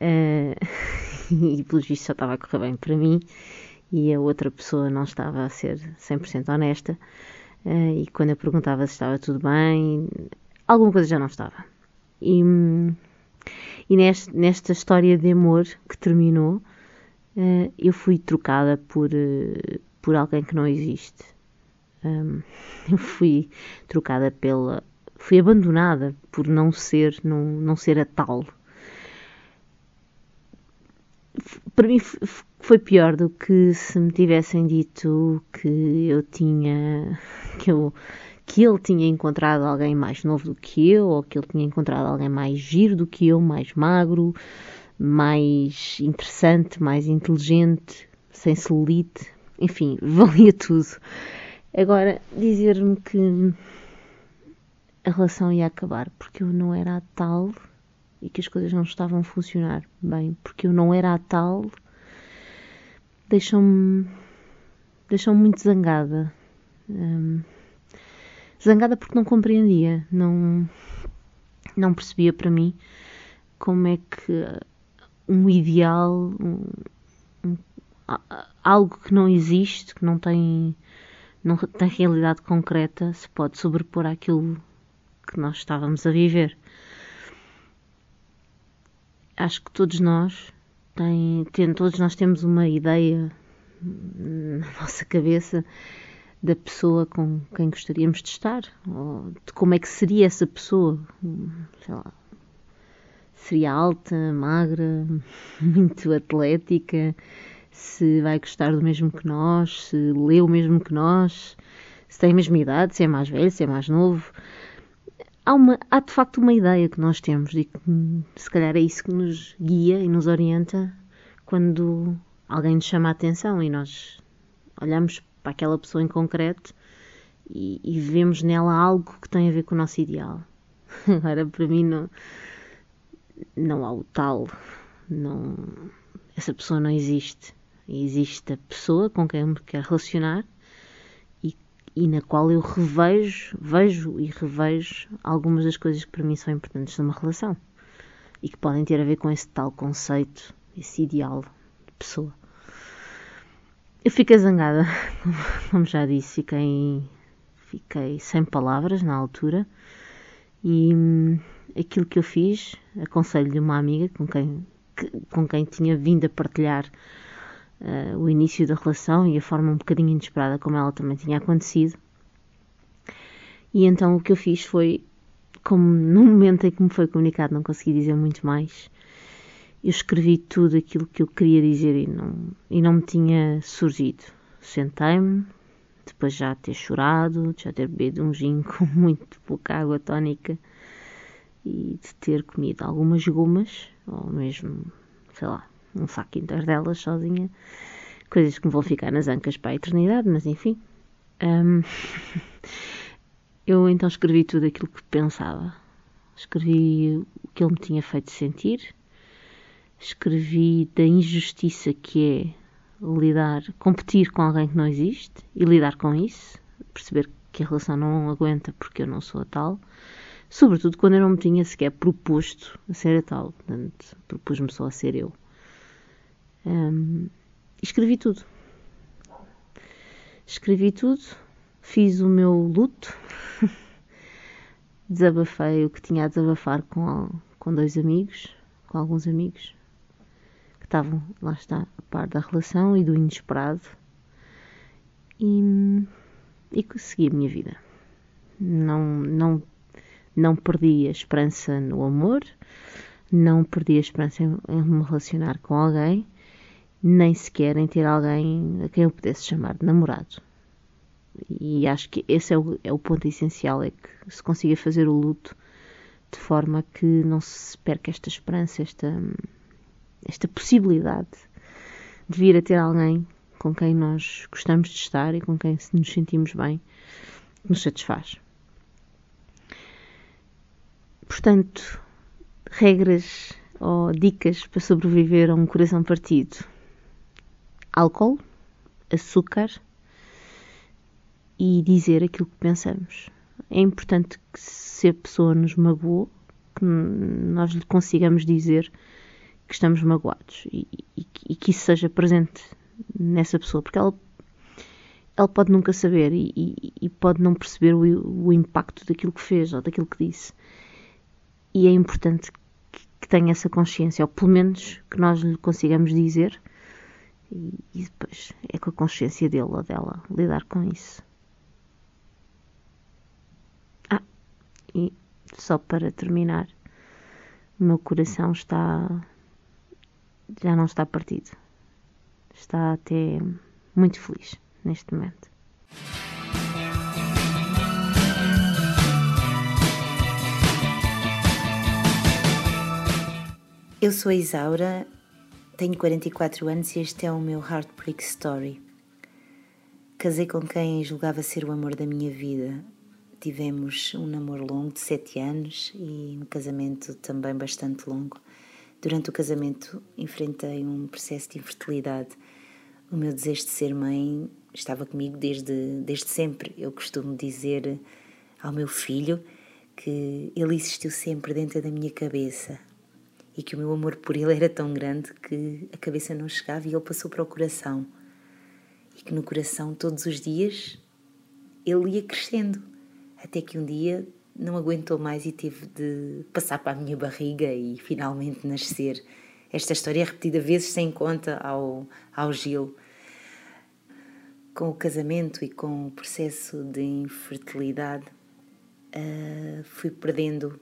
Uh, [LAUGHS] e pelos vistos só estava a correr bem para mim e a outra pessoa não estava a ser 100% honesta. Uh, e quando eu perguntava se estava tudo bem, alguma coisa já não estava. E, e neste, nesta história de amor que terminou, uh, eu fui trocada por, por alguém que não existe Um, [LAUGHS] eu fui trocada pela. fui abandonada por não ser, não, não ser a tal. Para mim foi pior do que se me tivessem dito que eu tinha. [LAUGHS] que eu que ele tinha encontrado alguém mais novo do que eu, ou que ele tinha encontrado alguém mais giro do que eu, mais magro, mais interessante, mais inteligente, sem celulite, enfim, [LAUGHS] valia tudo. Agora, dizer-me que a relação ia acabar porque eu não era a tal e que as coisas não estavam a funcionar bem porque eu não era a tal, deixou-me deixou muito zangada. Hum, zangada porque não compreendia, não, não percebia para mim como é que um ideal, um, um, algo que não existe, que não tem, não tem realidade concreta, se pode sobrepor àquilo que nós estávamos a viver. Acho que todos nós tem, tem, todos nós temos uma ideia na nossa cabeça da pessoa com quem gostaríamos de estar, ou de como é que seria essa pessoa, sei lá, seria alta, magra, [LAUGHS] muito atlética, se vai gostar do mesmo que nós, se lê o mesmo que nós, se tem a mesma idade, se é mais velho, se é mais novo. Há, uma, há de facto uma ideia que nós temos e que se calhar é isso que nos guia e nos orienta quando alguém nos chama a atenção e nós olhamos para aquela pessoa em concreto e, e vemos nela algo que tem a ver com o nosso ideal. [LAUGHS] Agora, para mim, não, não há o tal, não, essa pessoa não existe. Existe a pessoa com quem me quero relacionar e, na qual eu revejo, vejo e revejo algumas das coisas que para mim são importantes numa relação e que podem ter a ver com esse tal conceito, esse ideal de pessoa. Eu fiquei zangada, [LAUGHS] como já disse, fiquei, fiquei sem palavras na altura e hum, aquilo que eu fiz, aconselho-lhe uma amiga com quem, com quem tinha vindo a partilhar uh, o início da relação e a forma um bocadinho inesperada como ela também tinha acontecido. E então o que eu fiz foi, como no momento em que me foi comunicado não consegui dizer muito mais, eu escrevi tudo aquilo que eu queria dizer e não, e não me tinha surgido. Sentei-me, depois já ter chorado, já ter bebido um gin com [LAUGHS] muito pouca água tónica e de ter comido algumas gomas, ou mesmo, sei lá, um saco inteiro delas sozinha, coisas que me vão ficar nas ancas para a eternidade, mas enfim. Um, [LAUGHS] eu então escrevi tudo aquilo que pensava. Escrevi o que ele me tinha feito sentir, escrevi da injustiça que é lidar, competir com alguém que não existe e lidar com isso, perceber que a relação não aguenta porque eu não sou a tal, sobretudo quando eu não me tinha sequer proposto a ser a tal, portanto, propus-me só a ser eu. Um, escrevi tudo. Escrevi tudo, fiz o meu luto, [LAUGHS] desabafei o que tinha a desabafar com, com dois amigos, com alguns amigos, estavam, lá está, a par da relação e do inesperado. E, e segui a minha vida. Não, não, não perdi a esperança no amor, não perdi a esperança em, em me relacionar com alguém, nem sequer em ter alguém a quem eu pudesse chamar de namorado. E acho que esse é o, é o ponto essencial, é que se consiga fazer o luto de forma que não se perca esta esperança, esta, esta possibilidade de vir a ter alguém com quem nós gostamos de estar e com quem nos sentimos bem, nos satisfaz. Portanto, regras ou dicas para sobreviver a um coração partido: álcool, açúcar e dizer aquilo que pensamos. É importante que, se a pessoa nos magoou, que nós lhe consigamos dizer que estamos magoados e, e, e, que isso seja presente nessa pessoa, porque ela, ela pode nunca saber e, e pode não perceber o, o, impacto daquilo que fez ou daquilo que disse. E é importante que, que tenha essa consciência, ou pelo menos que nós lhe consigamos dizer, e, e depois é com a consciência dele ou dela lidar com isso. Ah, e só para terminar, o meu coração está. já não está partido. Está até muito feliz neste momento. Eu sou a Isaura tenho 44 anos e este é o meu Heartbreak Story. Casei com quem julgava ser o amor da minha vida. Tivemos um namoro longo de 7 anos e um casamento também bastante longo. Durante o casamento enfrentei um processo de infertilidade. O meu desejo de ser mãe estava comigo desde, desde sempre. Eu costumo dizer ao meu filho que ele existiu sempre dentro da minha cabeça e que o meu amor por ele era tão grande que a cabeça não chegava e ele passou para o coração. E que no coração, todos os dias, ele ia crescendo, até que um dia não aguentou mais e teve de passar para a minha barriga e finalmente nascer. Esta história é repetida vezes sem conta ao, ao Gil. Com o casamento e com o processo de infertilidade, uh, fui perdendo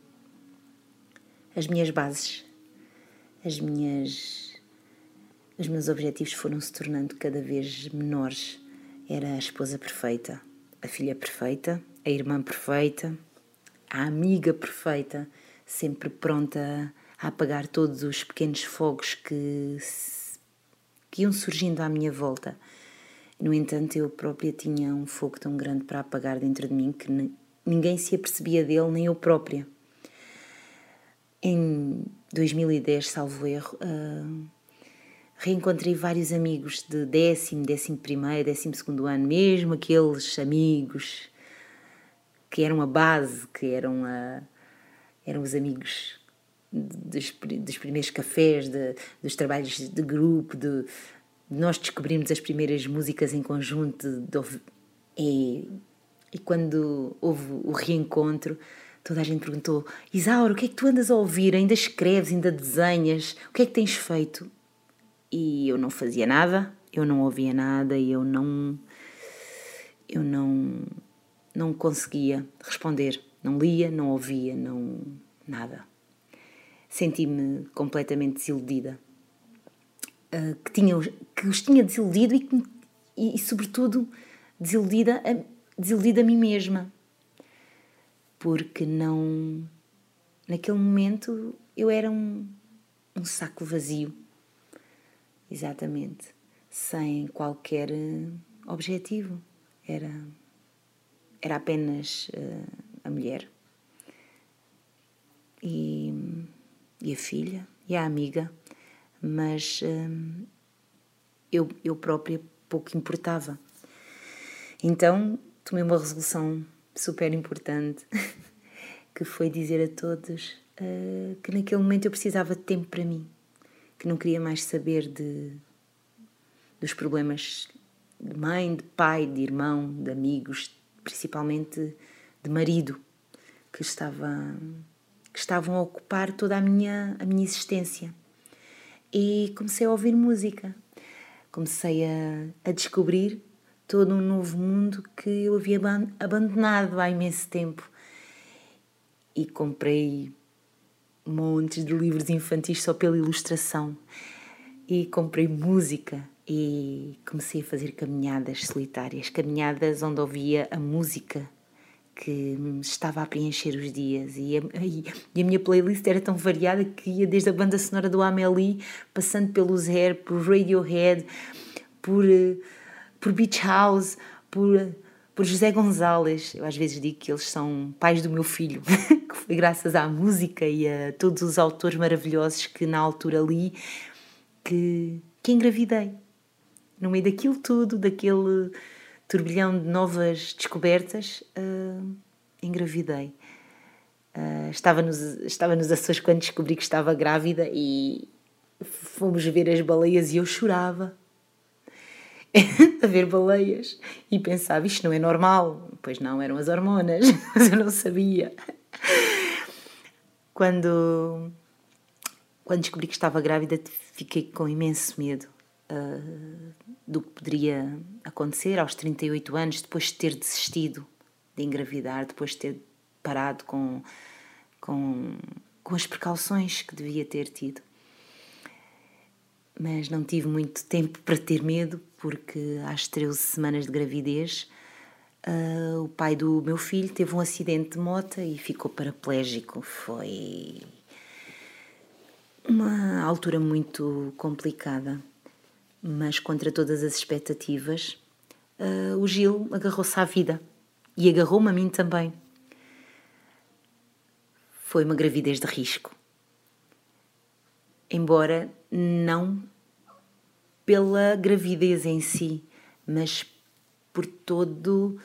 as minhas bases as minhas os meus objetivos foram se tornando cada vez menores. Era a esposa perfeita, a filha perfeita, a irmã perfeita, a amiga perfeita, sempre pronta a apagar todos os pequenos fogos que, que iam surgindo à minha volta. No entanto, eu própria tinha um fogo tão grande para apagar dentro de mim que ninguém se apercebia dele, nem eu própria. Em 2010, salvo erro, uh, reencontrei vários amigos de décimo, décimo primeiro, décimo segundo ano, mesmo aqueles amigos que eram a base, que eram, a, eram os amigos dos, dos primeiros cafés, de, dos trabalhos de grupo, de, de, nós descobrimos as primeiras músicas em conjunto de, e, e quando houve o reencontro Toda a gente perguntou: Isaura, o que é que tu andas a ouvir? Ainda escreves, ainda desenhas? O que é que tens feito? E eu não fazia nada, eu não ouvia nada e eu não. Eu não. Não conseguia responder. Não lia, não ouvia, não. nada. Senti-me completamente desiludida. Uh, que, tinha, que os tinha desiludido e, que, e, e sobretudo, desiludida a, desiludida a mim mesma porque não. Naquele momento eu era um, um saco vazio, exatamente, sem qualquer eh, objetivo. Era, era apenas uh, a mulher e, e, a filha e a amiga, mas uh, eu, eu própria pouco importava. Então tomei uma resolução super importante, [LAUGHS] que foi dizer a todos uh, que naquele momento eu precisava de tempo para mim, que não queria mais saber de, dos problemas de mãe, de pai, de irmão, de amigos, principalmente de marido, que, estava, que estavam a ocupar toda a minha, a minha existência. E comecei a ouvir música, comecei a, a descobrir todo um novo mundo que eu havia abandonado há imenso tempo. E comprei montes de livros infantis só pela ilustração. E comprei música e comecei a fazer caminhadas solitárias, caminhadas onde ouvia a música que estava a preencher os dias e a, e a, minha playlist era tão variada que ia desde a banda sonora do Amélie, passando pelos Hair, por Radiohead, por uh, por Beach House, por, por José Gonzalez. Eu às vezes digo que eles são pais do meu filho, [LAUGHS] que foi graças à música e a todos os autores maravilhosos que na altura li que, que engravidei. No meio daquilo tudo, daquele turbilhão de novas descobertas, uh, engravidei. Uh, estava, nos, estava nos Açores quando descobri que estava grávida e fomos ver as baleias e eu chorava [LAUGHS] a ver baleias e pensava, isto não é normal. Pois não, eram as hormonas, [LAUGHS] mas eu não sabia. Quando, quando descobri que estava grávida, fiquei com imenso medo uh, do que poderia acontecer aos 38 anos, depois de ter desistido de engravidar, depois de ter preparado com, com, com as precauções que devia ter tido. Mas não tive muito tempo para ter medo, porque às 13 semanas de gravidez, uh, o pai do meu filho teve um acidente de moto e ficou paraplégico. Foi uma altura muito complicada, mas contra todas as expectativas, uh, o Gil agarrou-se à vida e agarrou-me a mim também. Foi uma gravidez de risco. Embora não pela gravidez em si, mas por todo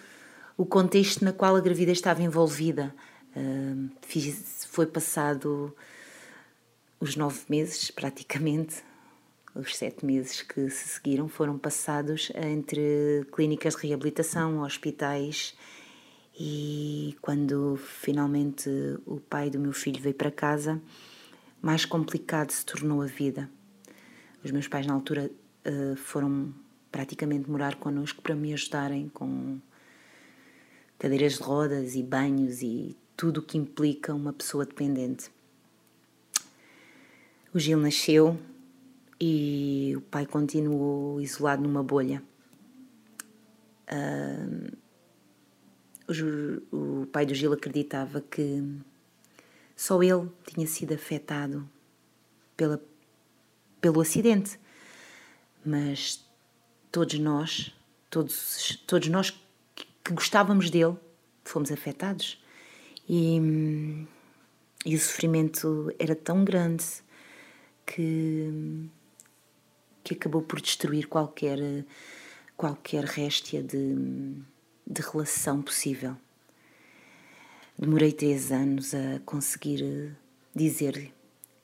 o contexto na qual a gravidez estava envolvida. Uh, fiz, foi passado os nove meses, praticamente, os sete meses que se seguiram, foram passados entre clínicas de reabilitação, hospitais e quando finalmente o pai do meu filho veio para casa, mais complicado se tornou a vida. Os meus pais, na altura, eh, foram praticamente morar connosco para me ajudarem com cadeiras de rodas e banhos e tudo o que implica uma pessoa dependente. O Gil nasceu e o pai continuou isolado numa bolha. Uh, o, o pai do Gil acreditava que só ele tinha sido afetado pela, pelo acidente, mas todos nós, todos, todos nós que gostávamos dele, fomos afetados. E, e o sofrimento era tão grande que, que acabou por destruir qualquer, qualquer réstia de, de relação possível. Demorei três anos a conseguir dizer-lhe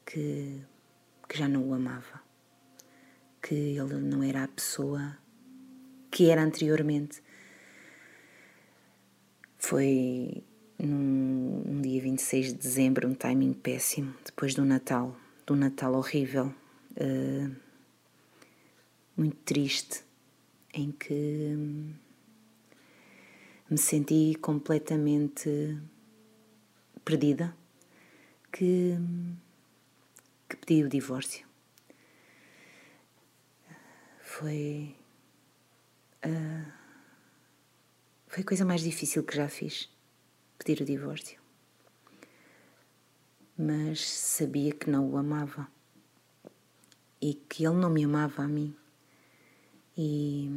que, que já não o amava, que ele não era a pessoa que era anteriormente. Foi num, num dia 26 de dezembro, um timing péssimo, depois do Natal um Natal horrível, uh, muito triste, em que me senti completamente perdida, que, que pedi o divórcio. Foi. Uh, foi a coisa mais difícil que já fiz, pedir o divórcio mas sabia que não o amava e que ele não me amava a mim. E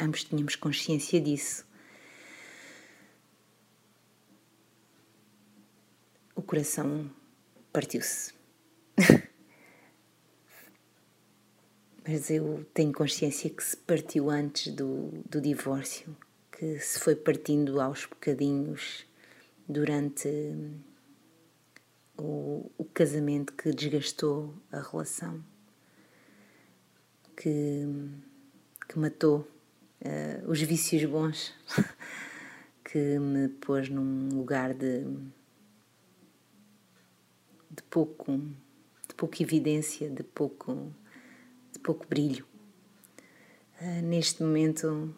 ambos tínhamos consciência disso. O coração partiu-se. [LAUGHS] mas eu tenho consciência que se partiu antes do, do divórcio, que se foi partindo aos bocadinhos durante o, o casamento que desgastou a relação, que, que matou uh, os vícios bons, [LAUGHS] que me pôs num lugar de, de pouco de pouca evidência, de pouco pouco brilho. Uh, neste momento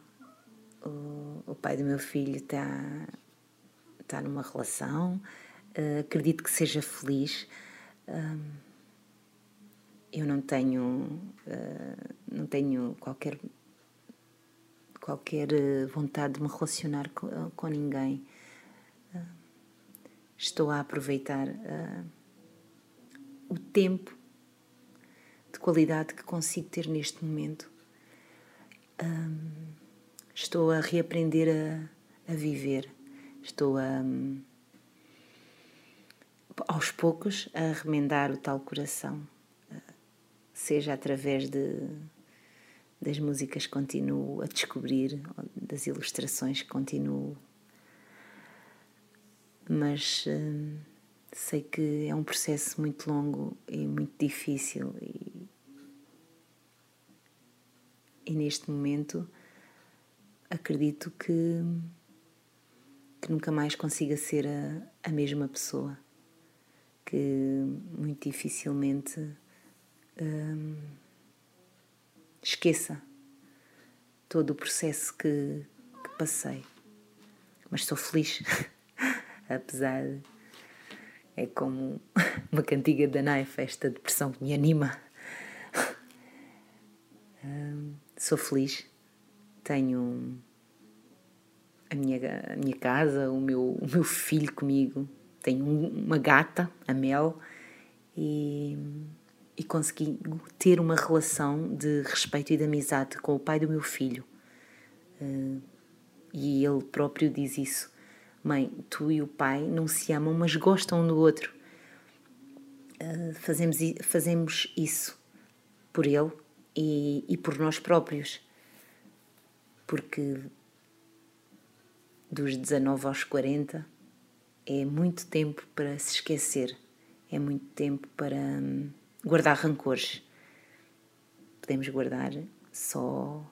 o, o pai do meu filho está está numa relação uh, acredito que seja feliz. Uh, eu não tenho, não tenho qualquer, qualquer vontade de me relacionar com, com ninguém. estou a aproveitar o tempo de qualidade que consigo ter neste momento. estou a reaprender a, a viver. Estou a. Um, aos poucos a remendar o tal coração, seja através de, das músicas que continuo a descobrir, das ilustrações que continuo. Mas hum, sei que é um processo muito longo e muito difícil e, e neste momento acredito que, que nunca mais consiga ser a, a mesma pessoa que muito dificilmente hum, esqueça todo o processo que, que passei. Mas estou feliz. [LAUGHS] apesar é como [LAUGHS] uma cantiga da Knife, esta depressão que me anima. sou feliz, tenho a minha, a minha casa, o meu, o meu filho comigo, tenho uma gata, a Mel, e, e consegui ter uma relação de respeito e de amizade com o pai do meu filho. Uh, e ele próprio diz isso. Mãe, tu e o pai não se amam, mas gostam do outro. Uh, fazemos, fazemos isso por ele e, e por nós próprios. Porque dos 19 aos 40 é muito tempo para se esquecer, é muito tempo para hum, guardar rancores. Podemos guardar só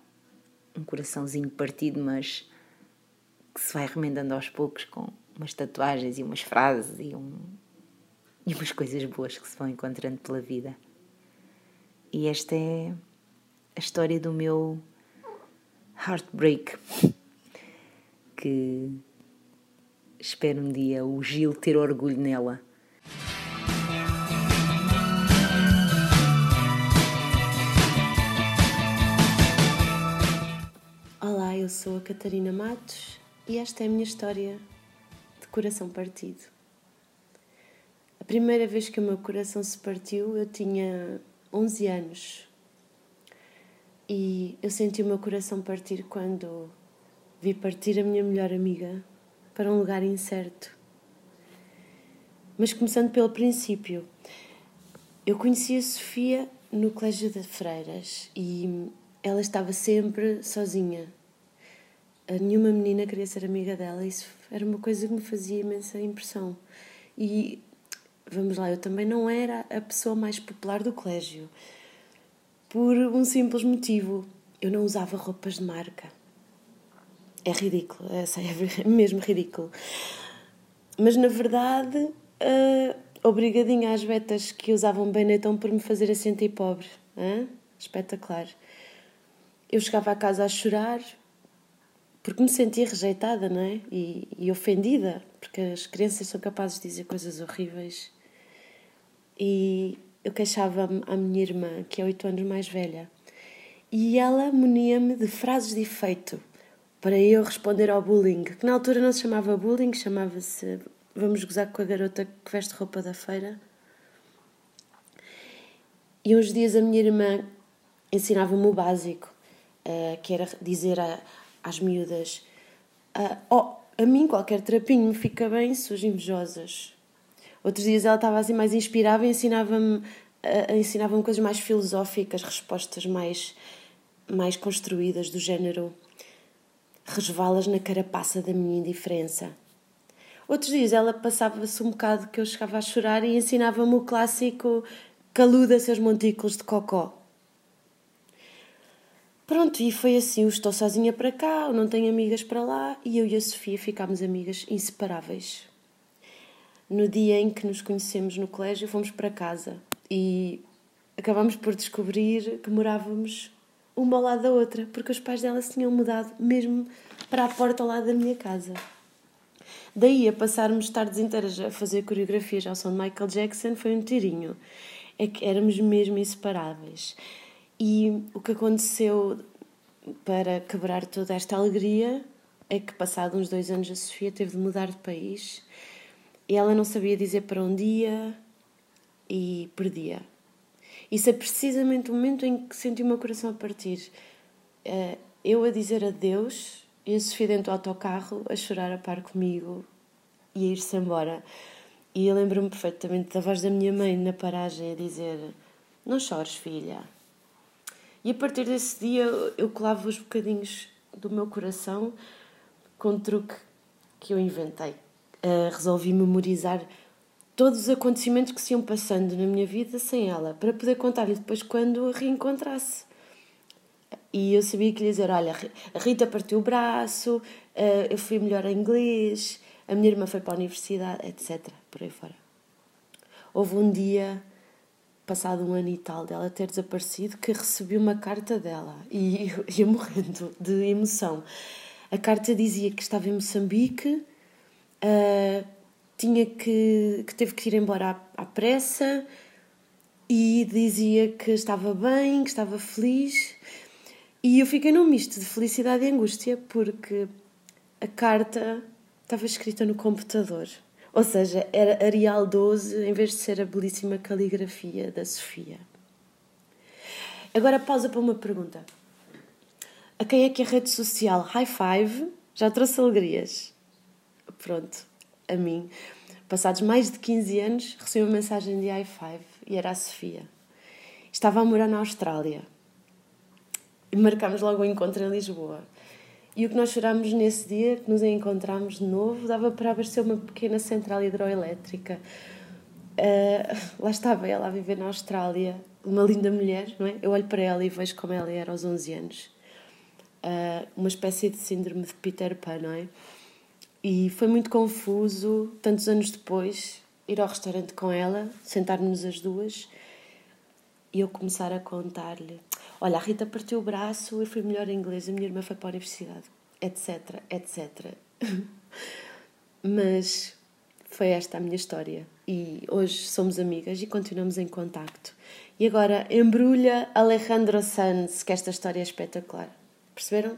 um coraçãozinho partido, mas que se vai remendando aos poucos com umas tatuagens e umas frases e, um, e umas coisas boas que se vão encontrando pela vida. E esta é a história do meu heartbreak, que espero um dia o Gil ter orgulho nela. Olá, eu sou a Catarina Matos e esta é a minha história de coração partido. A primeira vez que o meu coração se partiu, eu tinha 11 anos e eu senti o meu coração partir quando vi partir a minha melhor amiga para um lugar incerto. Mas começando pelo princípio, eu conheci a Sofia no Colégio de Freiras e ela estava sempre sozinha. Nenhuma menina queria ser amiga dela, isso era uma coisa que me fazia imensa impressão. E vamos lá, eu também não era a pessoa mais popular do colégio por um simples motivo: eu não usava roupas de marca. É ridículo, é, [LAUGHS] é mesmo ridículo. Mas na verdade, uh, obrigadinha às betas que usavam Benetton por me fazer a sentir pobre. Hein? Espetacular. Eu chegava a casa a chorar porque me sentia rejeitada, não é? E, e ofendida, porque as crianças são capazes de dizer coisas horríveis. E eu queixava-me à minha irmã, que é oito anos mais velha, e ela munia-me de frases de efeito para eu responder ao bullying, que na altura não se chamava bullying, chamava-se vamos gozar com a garota que veste roupa da feira. E uns dias a minha irmã ensinava-me o básico, uh, que era dizer a, às miúdas: uh, Oh, a mim qualquer trapinho me fica bem, suas invejosas. Outros dias ela estava assim mais inspirada e ensinava-me ensinava coisas mais filosóficas, respostas mais, mais construídas, do género resvalas na carapaça da minha indiferença. Outros dias ela passava-se um bocado que eu chegava a chorar e ensinava-me o clássico caluda seus montículos de cocó. Pronto, e foi assim, eu estou sozinha para cá, eu não tenho amigas para lá e eu e a Sofia ficámos amigas inseparáveis. No dia em que nos conhecemos no colégio, fomos para casa e acabámos por descobrir que morávamos uma ao lado da outra, porque os pais dela se tinham mudado mesmo para a porta ao lado da minha casa. Daí a passarmos tardes inteiras a fazer coreografias ao som de Michael Jackson foi um tirinho. É que éramos mesmo inseparáveis. E o que aconteceu para quebrar toda esta alegria é que, passados uns dois anos, a Sofia teve de mudar de país e ela não sabia dizer para onde ia e perdia. Isso é precisamente o momento em que senti o meu coração a partir. Eh, eu a dizer adeus e a Sofia dentro do autocarro a chorar a par comigo e a ir-se embora. E eu lembro-me perfeitamente da voz da minha mãe na paragem a dizer: Não chores, filha. E a partir desse dia eu colava os bocadinhos do meu coração com um truque que eu inventei uh, resolvi memorizar todos os acontecimentos que se iam passando na minha vida sem ela, para poder contar-lhe depois quando a reencontrasse. E eu sabia que lhe dizer: Olha, a Rita partiu o braço, uh, eu fui melhor em inglês, a minha irmã foi para a universidade, etc. Por aí fora. Houve um dia, passado um ano e tal dela ter desaparecido, que recebi uma carta dela e [LAUGHS] eu ia morrendo de emoção. A carta dizia que estava em Moçambique uh, tinha que, que teve que ir embora à, à pressa e dizia que estava bem, que estava feliz. E eu fiquei num misto de felicidade e angústia porque a carta estava escrita no computador. Ou seja, era Arial 12 em vez de ser a belíssima caligrafia da Sofia. Agora pausa para uma pergunta. A quem é que a rede social High Five já trouxe alegrias? Pronto, a mim. Passados mais de 15 anos, recebi uma mensagem de High Five e era a Sofia. Estava a morar na Austrália. E marcámos logo o um encontro em Lisboa. E o que nós chorámos nesse dia, que nos encontramos de novo, dava para abastecer uma pequena central hidroelétrica. Uh, lá estava ela a viver na Austrália, uma linda mulher, não é? Eu olho para ela e vejo como ela era aos 11 anos. Uh, uma espécie de síndrome de Peter Pan, não é? E foi muito confuso, tantos anos depois, ir ao restaurante com ela, sentar-nos as duas e eu começar a contar-lhe: Olha, a Rita partiu o braço e foi melhor em inglês, a minha irmã foi para a universidade, etc, etc. [LAUGHS] Mas foi esta a minha história e hoje somos amigas e continuamos em contacto. E agora embrulha Alejandro Sanz, que esta história é espetacular. Perceberam?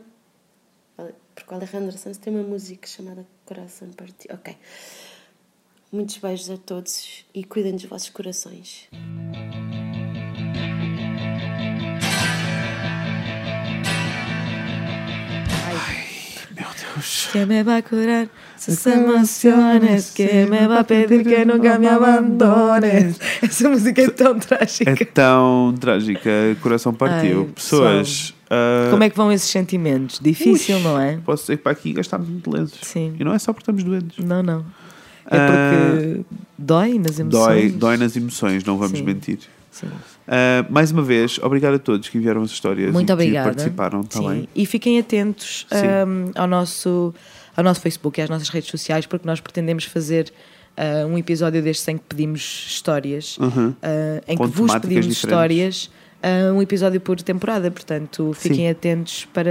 Porque o Alejandro Sanz tem uma música chamada Coração Partido. Ok. Muitos beijos a todos e cuidem dos vossos corações. Que me va a curar sus emociones, que me va a pedir que nunca me abandones. [LAUGHS] Essa música é tão trágica. É tão trágica, coração partiu. Ai, Pessoas. ah, Como é que vão esses sentimentos? Difícil, ui, não é? Posso sair para aqui gastar-me muito lenços. Sim. E não é só porque estamos doentes. Não, não. É porque dói nas emoções. Dói, dói nas emoções, não vamos Sim. mentir. Sim. Ah, mais uma vez, obrigado a todos que enviaram as histórias Muito e que obrigada. participaram tá Sim. também. E fiquem atentos Sim. um, ao, nosso, ao nosso Facebook e às nossas redes sociais, porque nós pretendemos fazer uh, um episódio destes em que pedimos histórias, Uhum. uh, em Com que vos pedimos diferentes. histórias, uh, um episódio por temporada. Portanto, fiquem atentos para.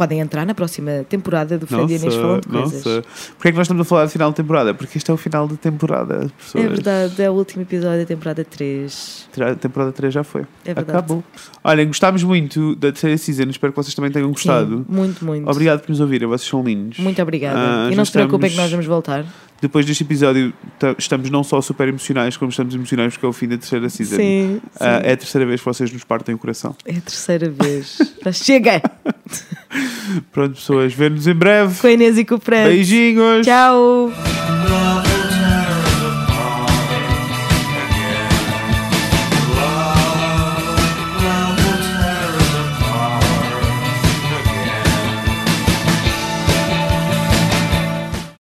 Podem entrar na próxima temporada do Fred Inês Falando de Coisas. nossa. Porquê é que nós estamos a falar de final de temporada? Porque este é o final de temporada. Pessoas. É verdade, é o último episódio da temporada 3. A temporada 3 já foi. É verdade. Acabou. Olhem, gostámos muito da terceira season. Espero que vocês também tenham gostado. Sim, muito, muito. Obrigado por nos ouvirem, vocês são lindos. Muito obrigada. Ah, e não se preocupem estamos- que nós vamos voltar. Depois deste episódio, ta- estamos não só super emocionais, como estamos emocionais porque é o fim da terceira season. Sim, Ah, sim. é a terceira vez que vocês nos partem o coração. É a terceira vez. [LAUGHS] Chega! Pronto, pessoas, vemo-nos em breve. Com a Inês e com o Fred. Beijinhos. Tchau!